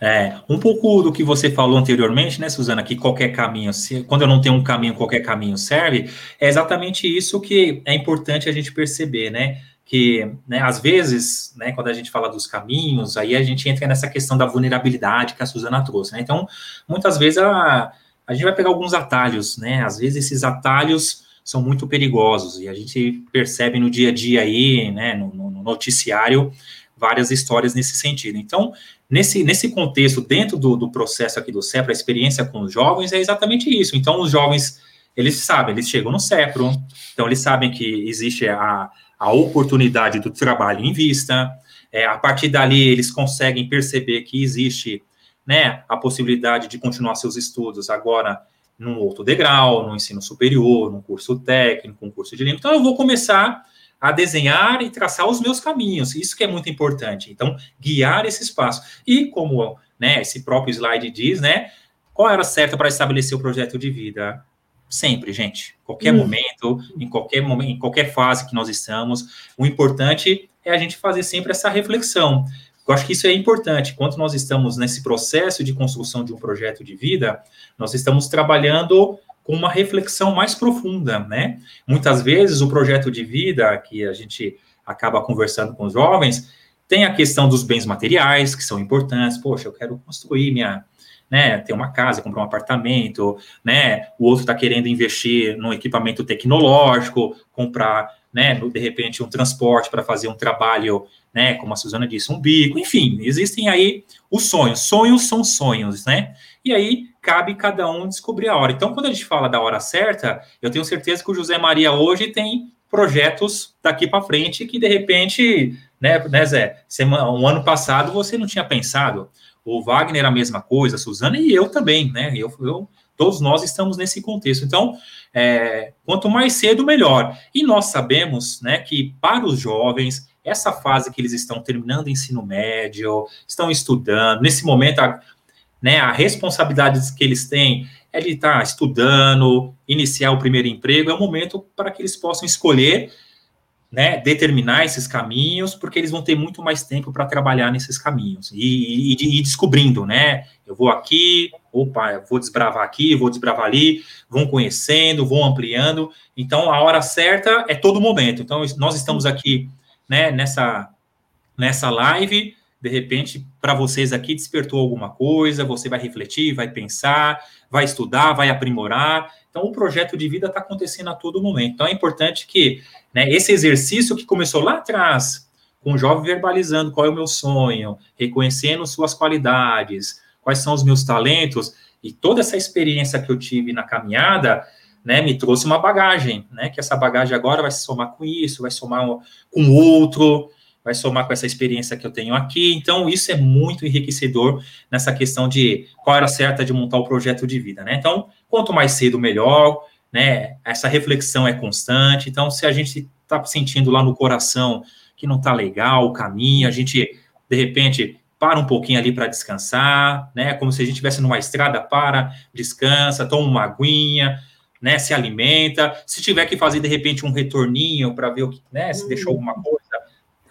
É, um pouco do que você falou anteriormente, né, Suzana, que qualquer caminho, se, quando eu não tenho um caminho, qualquer caminho serve, é exatamente isso que é importante a gente perceber, né? Que, né, às vezes, né, quando a gente fala dos caminhos, aí a gente entra nessa questão da vulnerabilidade que a Suzana trouxe, né? Então, muitas vezes a, a gente vai pegar alguns atalhos, né? Às vezes esses atalhos são muito perigosos e a gente percebe no dia a dia aí, né, no, no noticiário, várias histórias nesse sentido. Então, nesse, nesse contexto, dentro do, do processo aqui do CEPRO, a experiência com os jovens é exatamente isso. Então, os jovens, eles sabem, eles chegam no CEPRO, então eles sabem que existe a, a oportunidade do trabalho em vista, é, a partir dali eles conseguem perceber que existe né, a possibilidade de continuar seus estudos agora num outro degrau, no ensino superior, num curso técnico, um curso de língua. Então, eu vou começar a desenhar e traçar os meus caminhos. Isso que é muito importante. Então, guiar esse espaço. E como né, esse próprio slide diz, né? Qual era certa para estabelecer o projeto de vida? Sempre, gente. Qualquer hum. momento, em qualquer momento, em qualquer fase que nós estamos, o importante é a gente fazer sempre essa reflexão. Eu acho que isso é importante. Quando nós estamos nesse processo de construção de um projeto de vida, nós estamos trabalhando com uma reflexão mais profunda, né? Muitas vezes o projeto de vida que a gente acaba conversando com os jovens tem a questão dos bens materiais, que são importantes. Poxa, eu quero construir minha, né, ter uma casa, comprar um apartamento, né? O outro está querendo investir num equipamento tecnológico, comprar, né, de repente um transporte para fazer um trabalho, né, como a Suzana disse, um bico, enfim, existem aí os sonhos. Sonhos são sonhos, né? E aí cabe cada um descobrir a hora. Então, quando a gente fala da hora certa, eu tenho certeza que o José Maria hoje tem projetos daqui para frente que de repente, né, né, Zé, semana, um ano passado você não tinha pensado. O Wagner a mesma coisa, a Suzana e eu também, né? Eu, eu todos nós estamos nesse contexto. Então, é, quanto mais cedo, melhor. E nós sabemos, né, que para os jovens essa fase que eles estão terminando ensino médio, estão estudando, nesse momento a, né, a responsabilidade que eles têm é de estar estudando, iniciar o primeiro emprego, é o momento para que eles possam escolher, né, determinar esses caminhos, porque eles vão ter muito mais tempo para trabalhar nesses caminhos e, e, e, descobrindo, né, eu vou aqui, opa, eu vou desbravar aqui, vou desbravar ali, vão conhecendo, vão ampliando, então a hora certa é todo momento, então nós estamos aqui, né, nessa, nessa live, de repente, para vocês aqui despertou alguma coisa, você vai refletir, vai pensar, vai estudar, vai aprimorar. Então, o projeto de vida está acontecendo a todo momento. Então, é importante que né, esse exercício que começou lá atrás, com o jovem verbalizando qual é o meu sonho, reconhecendo suas qualidades, quais são os meus talentos, e toda essa experiência que eu tive na caminhada, né, me trouxe uma bagagem, né, que essa bagagem agora vai se somar com isso, vai somar com outro, vai somar com essa experiência que eu tenho aqui. Então, isso é muito enriquecedor nessa questão de qual era certa de montar o projeto de vida, né? Então, quanto mais cedo, melhor, né? Essa reflexão é constante. Então, se a gente está sentindo lá no coração que não está legal o caminho, a gente, de repente, para um pouquinho ali para descansar, né? Como se a gente estivesse numa estrada, para, descansa, toma uma aguinha, né? Se alimenta. Se tiver que fazer, de repente, um retorninho para ver o que, né? Se deixou alguma coisa,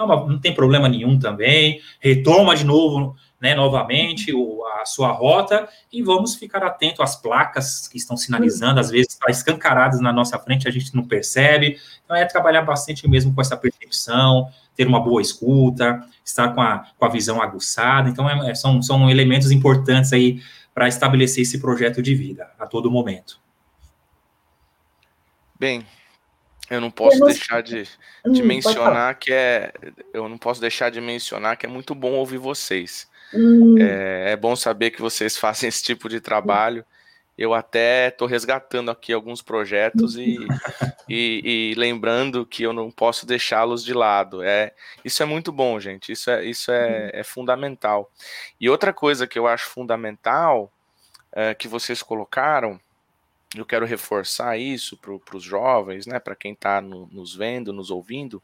não, não tem problema nenhum também. Retoma de novo, né, novamente o, a sua rota e vamos ficar atento às placas que estão sinalizando, às vezes estão escancaradas na nossa frente, a gente não percebe. Então é trabalhar bastante mesmo com essa percepção, ter uma boa escuta, estar com a, com a visão aguçada. Então é, é são, são elementos importantes aí para estabelecer esse projeto de vida a todo momento. Bem, eu não posso deixar de, de hum, mencionar que é. Eu não posso deixar de mencionar que é muito bom ouvir vocês. Hum. É, é, bom saber que vocês [LAUGHS] fazem esse tipo de trabalho. Eu até estou resgatando aqui alguns projetos e, e, e, lembrando que eu não posso deixá-los de lado. É, isso é muito bom, gente. Isso é, isso é, é fundamental. E outra coisa que eu acho fundamental é, que vocês colocaram eu quero reforçar isso para os jovens, né, para quem está no, nos vendo, nos ouvindo,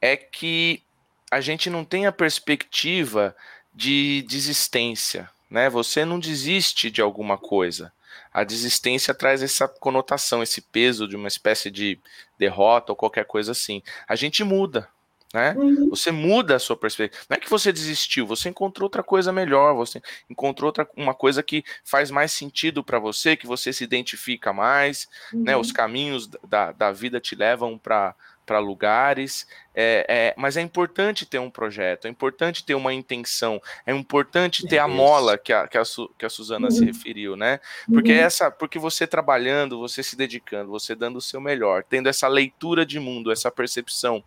é que a gente não tem a perspectiva de desistência, né? Você não desiste de alguma coisa. A desistência traz essa conotação, esse peso de uma espécie de derrota ou qualquer coisa assim. A gente muda, né? Uhum. Você muda a sua perspectiva. Não é que você desistiu, você encontrou outra coisa melhor, você encontrou outra, uma coisa que faz mais sentido para você, que você se identifica mais, uhum. né? Os uhum. caminhos da, da vida te levam para para lugares, é, é, mas é importante ter um projeto, é importante ter uma intenção, é importante ter a mola que a, que a, Su, que a Suzana uhum. se referiu, né? Porque uhum. essa, porque você trabalhando, você se dedicando, você dando o seu melhor, tendo essa leitura de mundo, essa percepção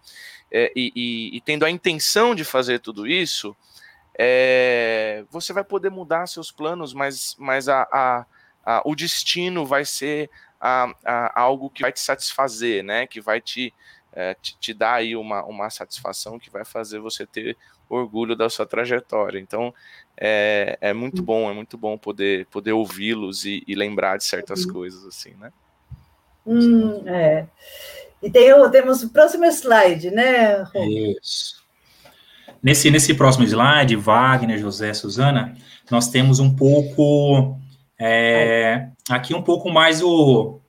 é, e, e, e, tendo a intenção de fazer tudo isso, é, você vai poder mudar seus planos, mas, mas a, a, a o destino vai ser algo que vai te satisfazer, né? Que vai te é, te, te dá aí uma, uma satisfação que vai fazer você ter orgulho da sua trajetória. Então, é, é muito bom, é muito bom poder, poder ouvi-los e, e, lembrar de certas uhum. coisas, assim, né? Hum, é. E tem, temos o próximo slide, né, Rom? Isso. Nesse, nesse próximo slide, Wagner, José, Suzana, nós temos um pouco, é, aqui um pouco mais o,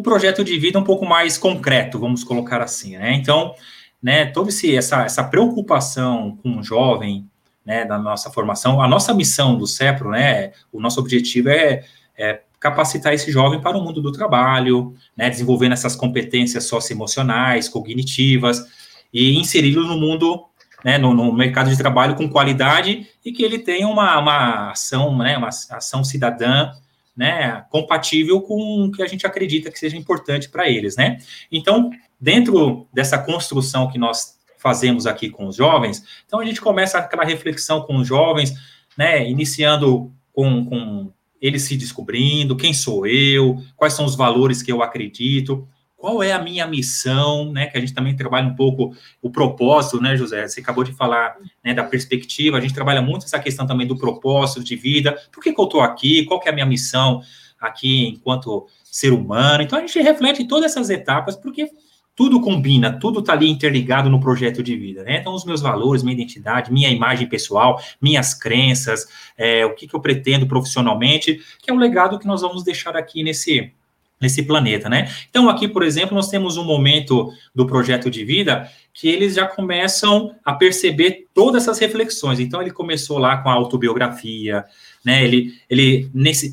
o projeto de vida um pouco mais concreto, vamos colocar assim, né? Então, né, toda essa, essa preocupação com o jovem, né, da nossa formação, a nossa missão do CEPRO, né, o nosso objetivo é, é capacitar esse jovem para o mundo do trabalho, né, desenvolvendo essas competências socioemocionais, cognitivas, e inseri-lo no mundo, né, no, no, mercado de trabalho com qualidade e que ele tenha uma, uma ação, né, uma ação cidadã né, compatível com o que a gente acredita que seja importante para eles, né? Então, dentro dessa construção que nós fazemos aqui com os jovens, então a gente começa aquela reflexão com os jovens, né, iniciando com, com eles se descobrindo, quem sou eu, quais são os valores que eu acredito, qual é a minha missão, né? Que a gente também trabalha um pouco o propósito, né, José? Você acabou de falar né, da perspectiva, a gente trabalha muito essa questão também do propósito de vida. Por que, que eu estou aqui? Qual que é a minha missão aqui enquanto ser humano? Então a gente reflete todas essas etapas, porque tudo combina, tudo está ali interligado no projeto de vida, né? Então, os meus valores, minha identidade, minha imagem pessoal, minhas crenças, é, o que, que eu pretendo profissionalmente, que é o legado que nós vamos deixar aqui nesse, nesse planeta, né? Então, aqui, por exemplo, nós temos um momento do projeto de vida que eles já começam a perceber todas essas reflexões. Então, ele começou lá com a autobiografia, né? Ele, ele nesse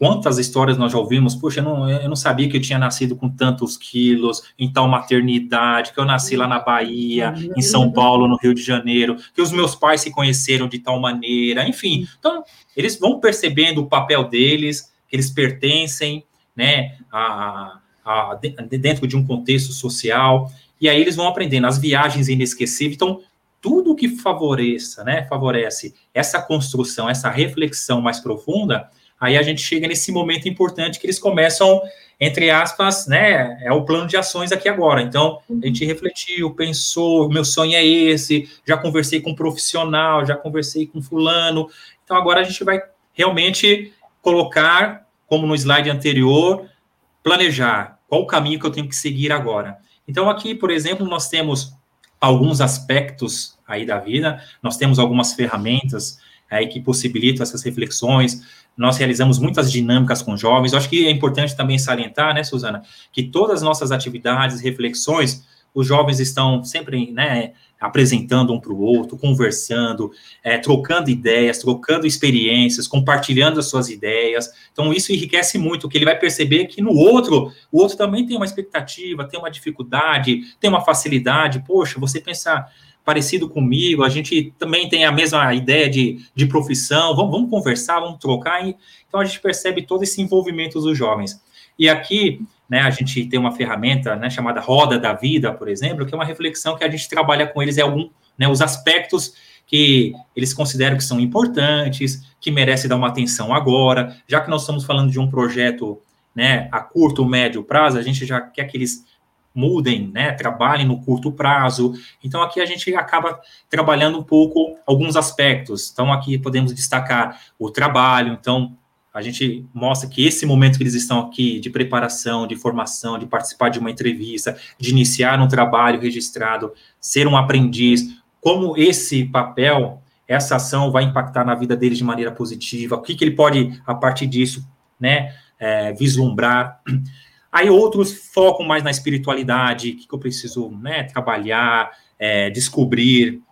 quantas histórias nós já ouvimos? Puxa, eu não, eu não sabia que eu tinha nascido com tantos quilos, em tal maternidade, que eu nasci lá na Bahia, em São Paulo, no Rio de Janeiro, que os meus pais se conheceram de tal maneira, enfim. Então, eles vão percebendo o papel deles, que eles pertencem, né, a, a, dentro de um contexto social, e aí eles vão aprendendo as viagens inesquecíveis, então tudo que favoreça, né, favorece essa construção, essa reflexão mais profunda, aí a gente chega nesse momento importante que eles começam, entre aspas, né, é o plano de ações aqui agora. Então, a gente refletiu, pensou, meu sonho é esse, já conversei com um profissional, já conversei com fulano. Então, agora a gente vai realmente colocar como no slide anterior, planejar qual o caminho que eu tenho que seguir agora. Então, aqui, por exemplo, nós temos alguns aspectos aí da vida, nós temos algumas ferramentas aí que possibilitam essas reflexões, nós realizamos muitas dinâmicas com jovens, eu acho que é importante também salientar, né, Suzana, que todas as nossas atividades, reflexões, os jovens estão sempre, né, apresentando um para o outro, conversando, é, trocando ideias, trocando experiências, compartilhando as suas ideias. Então, isso enriquece muito, que ele vai perceber que no outro, o outro também tem uma expectativa, tem uma dificuldade, tem uma facilidade. Poxa, você pensar parecido comigo, a gente também tem a mesma ideia de, de profissão, vamos, vamos conversar, vamos trocar. Então, a gente percebe todo esse envolvimento dos jovens. E aqui, né, a gente tem uma ferramenta né, chamada Roda da Vida, por exemplo, que é uma reflexão que a gente trabalha com eles, é algum, né, os aspectos que eles consideram que são importantes, que merece dar uma atenção agora, já que nós estamos falando de um projeto né, a curto, médio prazo, a gente já quer que eles mudem, né, trabalhem no curto prazo. Então aqui a gente acaba trabalhando um pouco alguns aspectos. Então aqui podemos destacar o trabalho, então a gente mostra que esse momento que eles estão aqui de preparação, de formação, de participar de uma entrevista, de iniciar um trabalho registrado, ser um aprendiz, como esse papel, essa ação vai impactar na vida deles de maneira positiva, o que, que ele pode, a partir disso, né, é, vislumbrar. Aí outros focam mais na espiritualidade, o que, que eu preciso né, trabalhar, é, descobrir,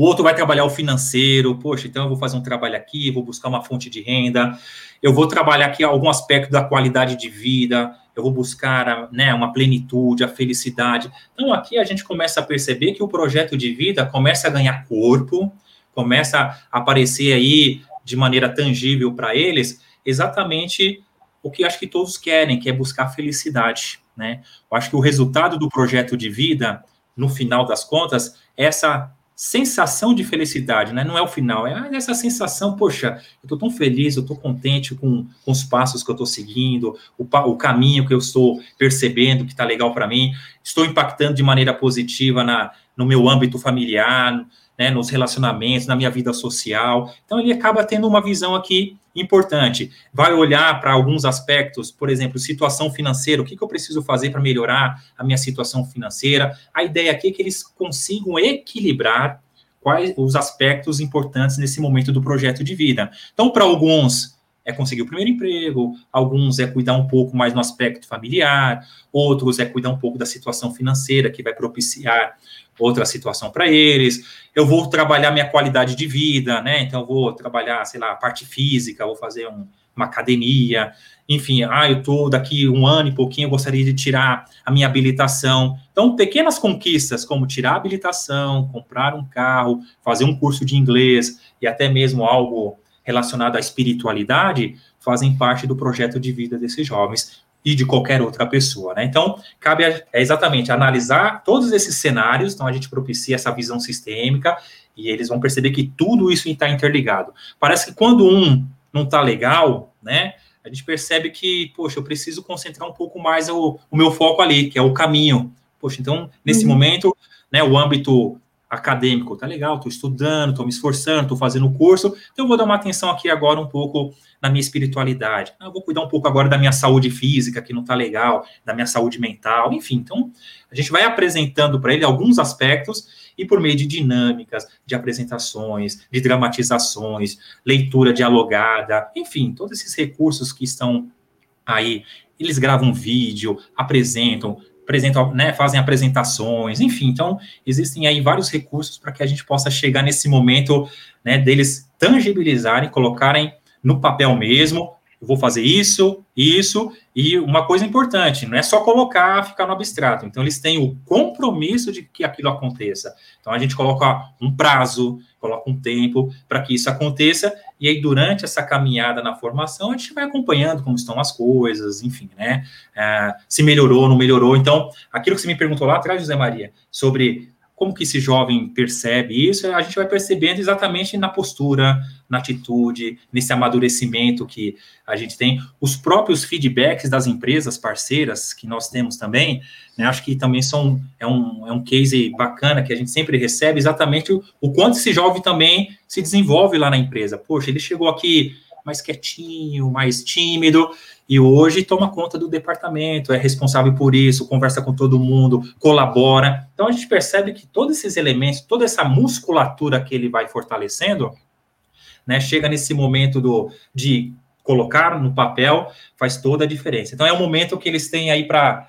o outro vai trabalhar o financeiro, poxa, então eu vou fazer um trabalho aqui, vou buscar uma fonte de renda, eu vou trabalhar aqui algum aspecto da qualidade de vida, eu vou buscar né, uma plenitude, a felicidade. Então aqui a gente começa a perceber que o projeto de vida começa a ganhar corpo, começa a aparecer aí de maneira tangível para eles, exatamente o que acho que todos querem, que é buscar felicidade, né? Eu acho que o resultado do projeto de vida, no final das contas, é essa sensação de felicidade, né? Não é o final, é essa sensação, poxa, eu estou tão feliz, eu estou contente com, com, os passos que eu estou seguindo, o, o, caminho que eu estou percebendo que está legal para mim, estou impactando de maneira positiva na, no meu âmbito familiar, né, nos relacionamentos, na minha vida social. Então ele acaba tendo uma visão aqui importante. Vai olhar para alguns aspectos, por exemplo, situação financeira, o que, que eu preciso fazer para melhorar a minha situação financeira. A ideia aqui é que eles consigam equilibrar quais os aspectos importantes nesse momento do projeto de vida. Então, para alguns é conseguir o primeiro emprego, alguns é cuidar um pouco mais no aspecto familiar, outros é cuidar um pouco da situação financeira que vai propiciar outra situação para eles. Eu vou trabalhar minha qualidade de vida, né? Então, vou trabalhar, sei lá, a parte física, vou fazer um, uma academia, enfim, ah, eu estou daqui um ano e pouquinho, eu gostaria de tirar a minha habilitação. Então, pequenas conquistas, como tirar a habilitação, comprar um carro, fazer um curso de inglês e até mesmo algo relacionado à espiritualidade, fazem parte do projeto de vida desses jovens e de qualquer outra pessoa, né? Então, cabe a, é exatamente analisar todos esses cenários, então a gente propicia essa visão sistêmica e eles vão perceber que tudo isso está interligado. Parece que quando um não está legal, né? A gente percebe que, poxa, eu preciso concentrar um pouco mais o, o meu foco ali, que é o caminho. Poxa, então, nesse uhum. momento, né, o âmbito acadêmico, tá legal, estou estudando, estou me esforçando, estou fazendo o curso, então vou dar uma atenção aqui agora um pouco na minha espiritualidade. Ah, eu vou cuidar um pouco agora da minha saúde física, que não tá legal, da minha saúde mental, enfim. Então, a gente vai apresentando para ele alguns aspectos e por meio de dinâmicas, de apresentações, de dramatizações, leitura dialogada, enfim, todos esses recursos que estão aí, eles gravam vídeo, apresentam, apresentam, né, fazem apresentações, enfim, então existem aí vários recursos para que a gente possa chegar nesse momento, né, deles tangibilizarem, colocarem no papel mesmo, eu vou fazer isso, isso, e uma coisa importante, não é só colocar, ficar no abstrato. Então, eles têm o compromisso de que aquilo aconteça. Então, a gente coloca um prazo, coloca um tempo para que isso aconteça, e aí, durante essa caminhada na formação, a gente vai acompanhando como estão as coisas, enfim, né? É, se melhorou, não melhorou. Então, aquilo que você me perguntou lá atrás, José Maria, sobre como que esse jovem percebe isso, a gente vai percebendo exatamente na postura, na atitude, nesse amadurecimento que a gente tem. Os próprios feedbacks das empresas parceiras que nós temos também, né, acho que também são, é um, é um case bacana que a gente sempre recebe, exatamente o, o quanto esse jovem também se desenvolve lá na empresa. Poxa, ele chegou aqui mais quietinho, mais tímido, e hoje toma conta do departamento, é responsável por isso, conversa com todo mundo, colabora. Então a gente percebe que todos esses elementos, toda essa musculatura que ele vai fortalecendo, né, chega nesse momento do, de colocar no papel, faz toda a diferença. Então é um momento que eles têm aí para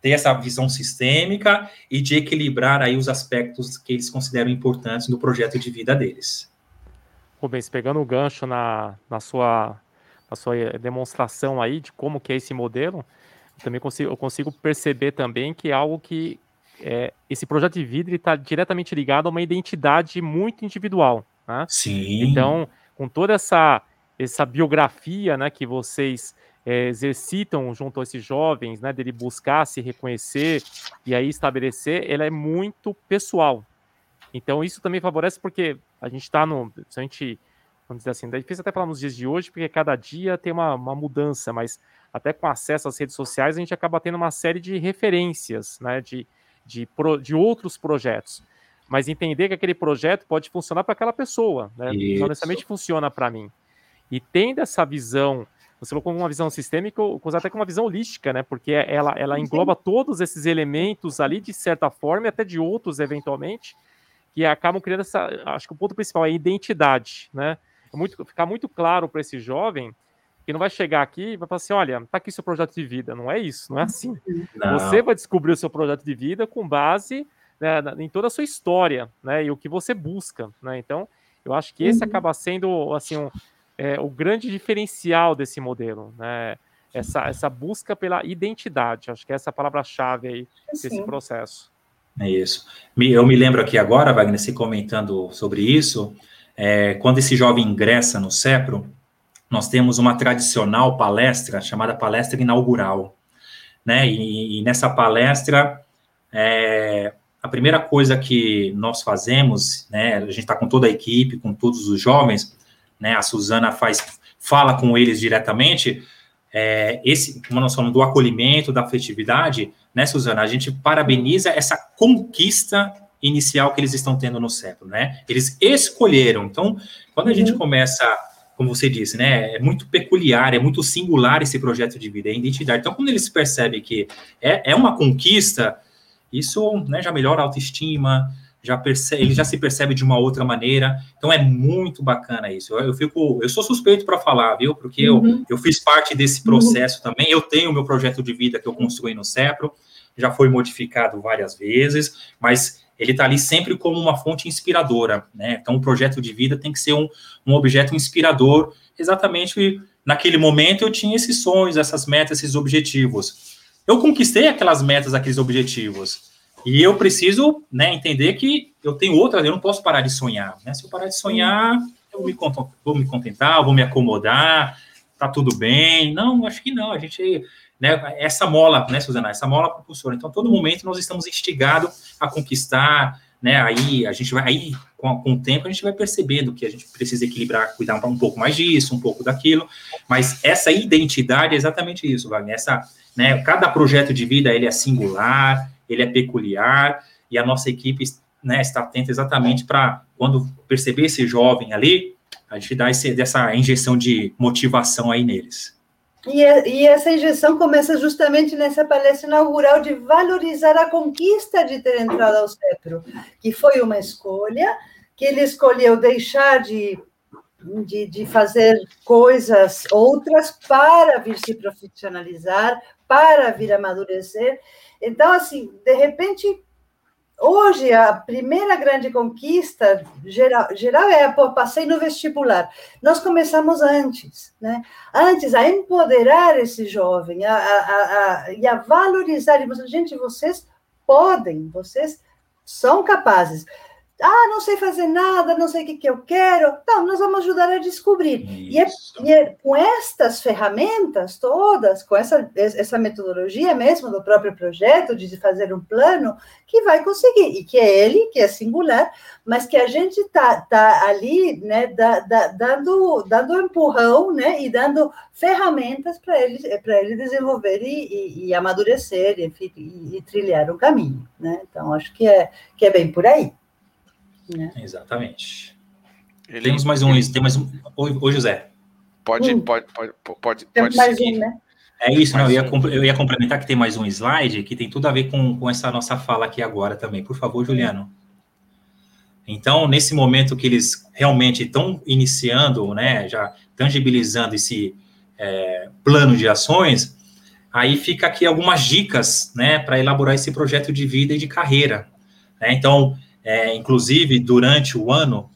ter essa visão sistêmica e de equilibrar aí os aspectos que eles consideram importantes no projeto de vida deles. Rubens, pegando o gancho na, na sua a sua eh, demonstração aí de como que é esse modelo, eu também consigo, eu consigo perceber também que é algo que é, esse projeto de vida está diretamente ligado a uma identidade muito individual. Né? Sim. Então, com toda essa, essa biografia né, que vocês é, exercitam junto a esses jovens, né, dele buscar se reconhecer e aí estabelecer, ela é muito pessoal. Então, isso também favorece porque a gente está no. Se a gente vamos dizer assim, é difícil até falar nos dias de hoje, porque cada dia tem uma, uma mudança, mas até com acesso às redes sociais a gente acaba tendo uma série de referências, né, de, de, pro, de outros projetos. Mas entender que aquele projeto pode funcionar para aquela pessoa, né? não necessariamente funciona para mim. e tendo essa visão, você colocou uma visão sistêmica, ou até com uma visão holística, né? Porque ela, ela engloba todos esses elementos ali, de certa forma, e até de outros, eventualmente, que acabam criando essa. Acho que o ponto principal é a identidade, né? É muito, ficar muito claro para esse jovem que não vai chegar aqui e vai falar assim: olha, tá aqui seu projeto de vida. Não é isso, não é assim. Não. Você vai descobrir o seu projeto de vida com base né, em toda a sua história, né? E o que você busca, né? Então, eu acho que esse uhum. acaba sendo assim um, é, o grande diferencial desse modelo, né? Essa, essa busca pela identidade, acho que essa é a palavra-chave aí desse processo. É isso. Eu me lembro aqui agora, Wagner, se comentando sobre isso, é, quando esse jovem ingressa no CEPRO, nós temos uma tradicional palestra chamada palestra inaugural, né? E, e nessa palestra, é, a primeira coisa que nós fazemos, né? A gente está com toda a equipe, com todos os jovens, né? A Suzana faz, fala com eles diretamente. É, esse, como nós falamos do acolhimento, da afetividade, né, Suzana? A gente parabeniza essa conquista inicial que eles estão tendo no CEPRO, né? Eles escolheram. Então, quando a gente uhum. começa, como você disse, né? É muito peculiar, é muito singular esse projeto de vida, é identidade. Então, quando eles percebem que é, é uma conquista, isso né, já melhora a autoestima, já percebe, ele já se percebe de uma outra maneira. Então é muito bacana isso. Eu, eu fico, eu sou suspeito para falar, viu? Porque uhum. eu, eu fiz parte desse processo uhum. também. Eu tenho o meu projeto de vida que eu construí no CEPRO, já foi modificado várias vezes, mas ele está ali sempre como uma fonte inspiradora, né? Então, o projeto de vida tem que ser um, um objeto inspirador. Exatamente naquele momento eu tinha esses sonhos, essas metas, esses objetivos. Eu conquistei aquelas metas, aqueles objetivos. E eu preciso né, entender que eu tenho outras, eu não posso parar de sonhar. Né? Se eu parar de sonhar, eu vou me, contentar, vou me acomodar, tá tudo bem. Não, acho que não. A gente né, essa mola, né, Suzana, essa mola propulsora. Então, todo momento nós estamos instigados a conquistar, né, aí a gente vai, aí com, com, o tempo a gente vai percebendo que a gente precisa equilibrar, cuidar um, um pouco mais disso, um pouco daquilo, mas essa identidade é exatamente isso, Wagner, essa, né, cada projeto de vida, ele é singular, ele é peculiar, e a nossa equipe, né, está atenta exatamente para, quando perceber esse jovem ali, a gente dá esse, dessa injeção de motivação aí neles. E, e, essa injeção começa justamente nessa palestra inaugural de valorizar a conquista de ter entrado ao CEPRO, que foi uma escolha, que ele escolheu deixar de, de, de fazer coisas outras para vir se profissionalizar, para vir amadurecer. Então, assim, de repente, Hoje, a primeira grande conquista geral, geral é, pô, passei no vestibular. Nós começamos antes, né? Antes, a empoderar esse jovem, a, a, a, e a valorizar. Gente, vocês podem, vocês são capazes. Ah, não sei fazer nada, não sei o que, que eu quero. Então, nós vamos ajudar a descobrir. E é, e é, com estas ferramentas todas, com essa, essa metodologia mesmo do próprio projeto, de fazer um plano, que vai conseguir. E que é ele, que é singular, mas que a gente está tá ali né, da, da, dando, dando empurrão né, e dando ferramentas para ele, ele desenvolver e, e, e amadurecer enfim, e, e, trilhar o caminho. Né? Então, acho que é, que é bem por aí. Né? Exatamente. Ele, Temos mais um, tem mais um. Oi, José. Pode, hum. pode, pode, pode, pode mais seguir. Um, né? É isso, não, eu, ia, eu ia complementar que tem mais um slide que tem tudo a ver com, com essa nossa fala aqui agora também. Por favor, Juliano. Então, nesse momento que eles realmente estão iniciando, né, já tangibilizando esse é, plano de ações, aí fica aqui algumas dicas, né, para elaborar esse projeto de vida e de carreira. Né? Então, é, inclusive, durante o ano,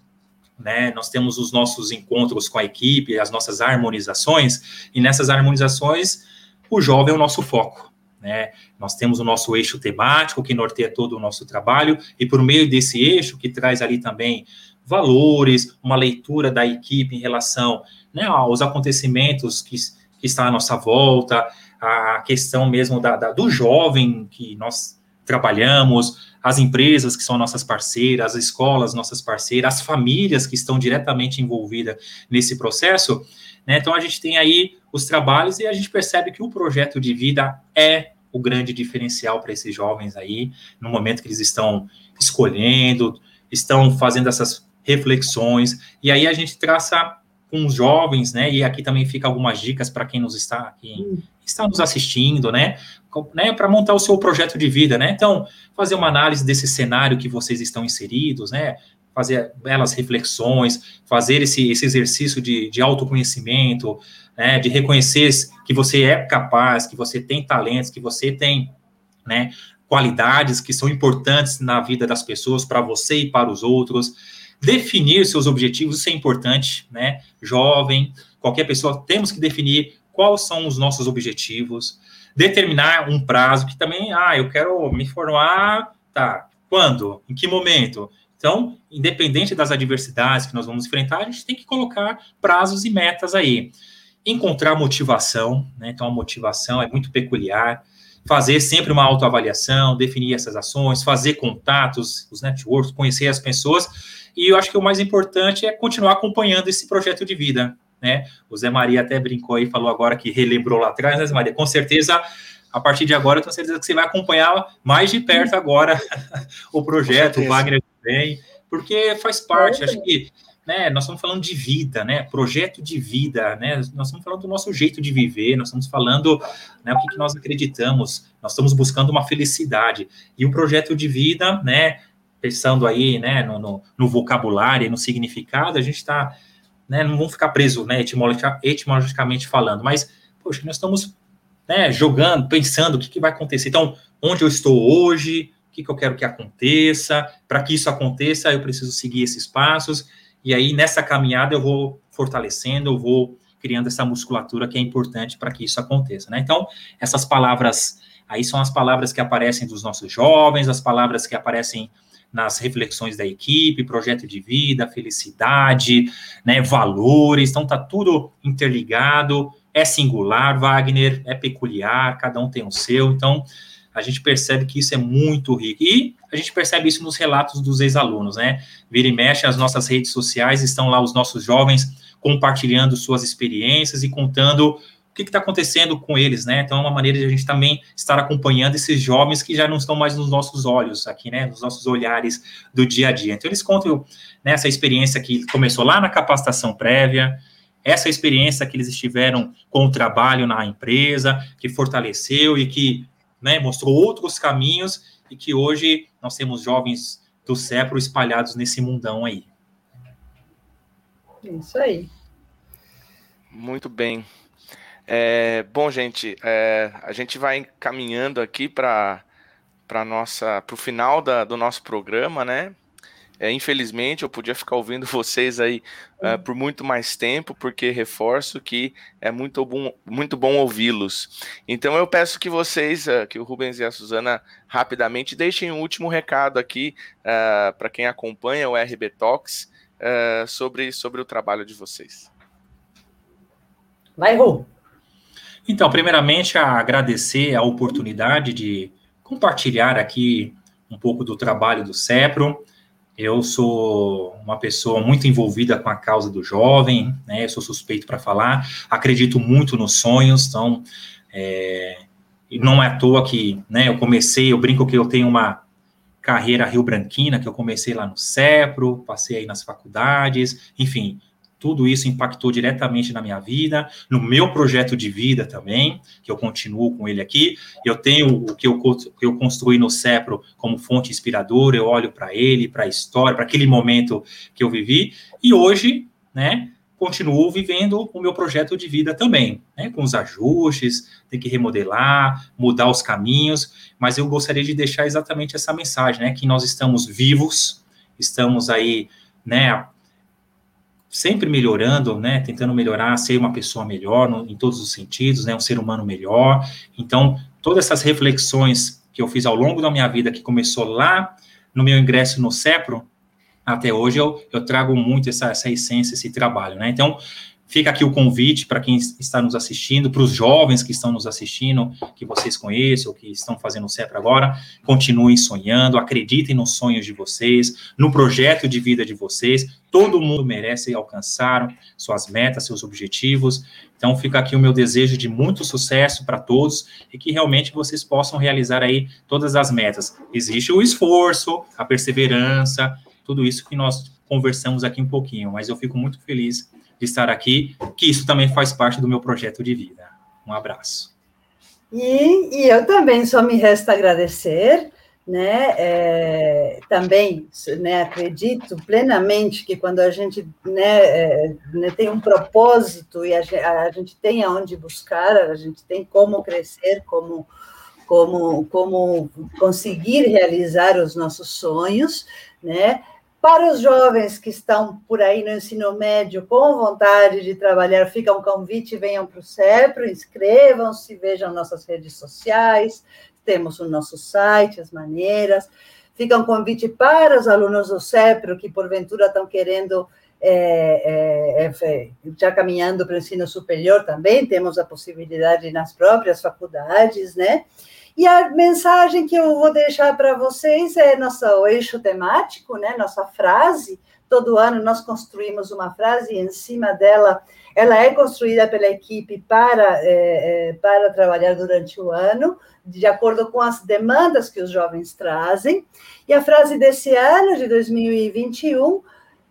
né, nós temos os nossos encontros com a equipe, as nossas harmonizações, e nessas harmonizações, o jovem é o nosso foco. Né? Nós temos o nosso eixo temático, que norteia todo o nosso trabalho, e por meio desse eixo, que traz ali também valores, uma leitura da equipe em relação né, aos acontecimentos que, que está à nossa volta, a questão mesmo da, da do jovem que nós trabalhamos, as empresas que são nossas parceiras, as escolas nossas parceiras, as famílias que estão diretamente envolvidas nesse processo. Né? Então, a gente tem aí os trabalhos e a gente percebe que o projeto de vida é o grande diferencial para esses jovens aí, no momento que eles estão escolhendo, estão fazendo essas reflexões, e aí a gente traça com os jovens, né? E aqui também fica algumas dicas para quem nos está, quem está nos assistindo, né? né para montar o seu projeto de vida, né? Então, fazer uma análise desse cenário que vocês estão inseridos, né? Fazer belas reflexões, fazer esse, esse exercício de, de autoconhecimento, né? De reconhecer que você é capaz, que você tem talentos, que você tem, né? Qualidades que são importantes na vida das pessoas, para você e para os outros definir seus objetivos, isso é importante, né? Jovem, qualquer pessoa, temos que definir quais são os nossos objetivos, determinar um prazo que também, ah, eu quero me formar, tá, quando? Em que momento? Então, independente das adversidades que nós vamos enfrentar, a gente tem que colocar prazos e metas aí. Encontrar motivação, né? Então, a motivação é muito peculiar. Fazer sempre uma autoavaliação, definir essas ações, fazer contatos, os networks, conhecer as pessoas e eu acho que o mais importante é continuar acompanhando esse projeto de vida, né? O Zé Maria até brincou aí, falou agora que relembrou lá atrás, né, Zé Maria? Com certeza, a partir de agora, eu tenho certeza que você vai acompanhar mais de perto agora [LAUGHS] o projeto, o Wagner também, porque faz parte, acho que né, nós estamos falando de vida, né, projeto de vida, né, nós estamos falando do nosso jeito de viver, nós estamos falando, né, o que, que nós acreditamos, nós estamos buscando uma felicidade, e o projeto de vida, né, pensando aí, né, no, no, no vocabulário e no significado, a gente está, né, não vamos ficar preso, né, etimologicamente falando, mas, poxa, nós estamos, né, jogando, pensando o que, que vai acontecer. Então, onde eu estou hoje, o que, que eu quero que aconteça, para que isso aconteça, eu preciso seguir esses passos, e aí, nessa caminhada, eu vou fortalecendo, eu vou criando essa musculatura que é importante para que isso aconteça, né? Então, essas palavras aí são as palavras que aparecem dos nossos jovens, as palavras que aparecem nas reflexões da equipe, projeto de vida, felicidade, né, valores, então tá tudo interligado, é singular, Wagner, é peculiar, cada um tem o seu, então a gente percebe que isso é muito rico. E a gente percebe isso nos relatos dos ex-alunos, né? Vira e mexe, as nossas redes sociais estão lá os nossos jovens compartilhando suas experiências e contando o que está acontecendo com eles, né? Então é uma maneira de a gente também estar acompanhando esses jovens que já não estão mais nos nossos olhos aqui, né? Nos nossos olhares do dia a dia. Então eles contam né, essa experiência que começou lá na capacitação prévia, essa experiência que eles estiveram com o trabalho na empresa, que fortaleceu e que né, mostrou outros caminhos e que hoje nós temos jovens do CEPRO espalhados nesse mundão aí. Isso aí. Muito bem. É, bom, gente, é, a gente vai caminhando aqui para o final da, do nosso programa, né? É, infelizmente, eu podia ficar ouvindo [LAUGHS] vocês aí uh, por muito mais tempo, porque reforço que é muito bom, muito bom ouvi-los. Então, eu peço que vocês, uh, que o Rubens e a Suzana, rapidamente deixem um último recado aqui uh, para quem acompanha o RB Talks sobre, sobre o trabalho de vocês. Vai, Rubens. Então, primeiramente, agradecer a oportunidade de compartilhar aqui um pouco do trabalho do CEPRO. Eu sou uma pessoa muito envolvida com a causa do jovem, né? Eu sou suspeito para falar, acredito muito nos sonhos, então é, não é à toa que né, eu comecei, eu brinco que eu tenho uma carreira rio-branquina, que eu comecei lá no CEPRO, passei aí nas faculdades, enfim, tudo isso impactou diretamente na minha vida, no meu projeto de vida também, que eu continuo com ele aqui. Eu tenho o que eu, que eu construí no CEPRO como fonte inspiradora, eu olho para ele, para a história, para aquele momento que eu vivi, e hoje, né, continuo vivendo o meu projeto de vida também, né, com os ajustes, tem que remodelar, mudar os caminhos, mas eu gostaria de deixar exatamente essa mensagem, né, que nós estamos vivos, estamos aí, né, sempre melhorando, né, tentando melhorar, ser uma pessoa melhor no, em todos os sentidos, né, um ser humano melhor. Então, todas essas reflexões que eu fiz ao longo da minha vida, que começou lá no meu ingresso no CEPRO, até hoje eu, eu trago muito essa, essa essência, esse trabalho, né? Então, Fica aqui o convite para quem está nos assistindo, para os jovens que estão nos assistindo, que vocês conheçam, ou que estão fazendo o CEPRA agora, continuem sonhando, acreditem nos sonhos de vocês, no projeto de vida de vocês. Todo mundo merece alcançar suas metas, seus objetivos. Então, fica aqui o meu desejo de muito sucesso para todos e que realmente vocês possam realizar aí todas as metas. Existe o esforço, a perseverança, tudo isso que nós conversamos aqui um pouquinho, mas eu fico muito feliz de estar aqui, que isso também faz parte do meu projeto de vida. Um abraço. E, e eu também só me resta agradecer, né? É, também né, acredito plenamente que quando a gente né, é, né, tem um propósito e a gente, a gente tem aonde buscar, a gente tem como crescer, como como, como conseguir realizar os nossos sonhos, né? Para os jovens que estão por aí no ensino médio com vontade de trabalhar, fica um convite, venham para o CEPRO, inscrevam-se, vejam nossas redes sociais, temos o nosso site, as maneiras. Fica um convite para os alunos do CEPRO que, porventura, estão querendo, é, é, é, já caminhando para o ensino superior também, temos a possibilidade nas próprias faculdades, né? E a mensagem que eu vou deixar para vocês é nosso eixo temático, né? Nossa frase. Todo ano nós construímos uma frase e em cima dela ela é construída pela equipe para, é, para trabalhar durante o ano, de acordo com as demandas que os jovens trazem. E a frase desse ano, de 2021,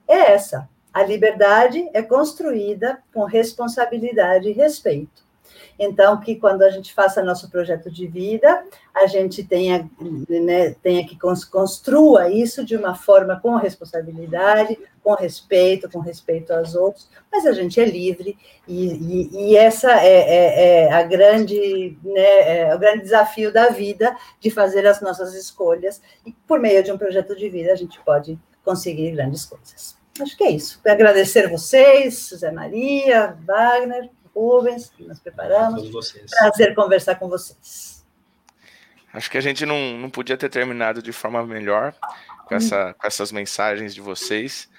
é essa: a liberdade é construída com responsabilidade e respeito. Então, que quando a gente faça nosso projeto de vida, a gente tenha, né, tenha que construa isso de uma forma com responsabilidade, com respeito, com respeito aos outros, mas a gente é livre e, e, e essa é, é, é, a grande, né, é o grande desafio da vida de fazer as nossas escolhas e por meio de um projeto de vida a gente pode conseguir grandes coisas. Acho que é isso. Agradecer vocês, José Maria, Wagner, Rubens, que nós preparamos. Prazer conversar com vocês. Acho que a gente não, não podia ter terminado de forma melhor com, essa, com essas mensagens de vocês.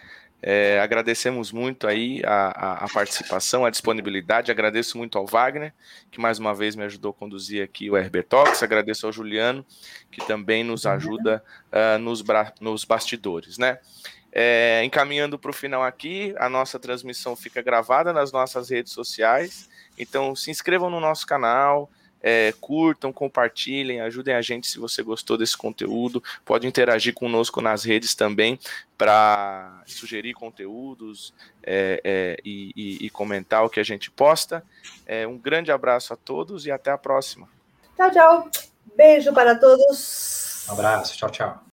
É, agradecemos muito aí a, a, a, participação, a disponibilidade. Agradeço muito ao Wagner, que mais uma vez me ajudou a conduzir aqui o RB Talks. Agradeço ao Juliano, que também nos ajuda uh, nos, nos bastidores, né? É, encaminhando para o final aqui, a nossa transmissão fica gravada nas nossas redes sociais. Então, se inscrevam no nosso canal, é, curtam, compartilhem, ajudem a gente se você gostou desse conteúdo. Pode interagir conosco nas redes também para sugerir conteúdos é, é, e, e, e, comentar o que a gente posta. É, um grande abraço a todos e até a próxima. Tchau, tchau. Beijo para todos. Um abraço. Tchau, tchau.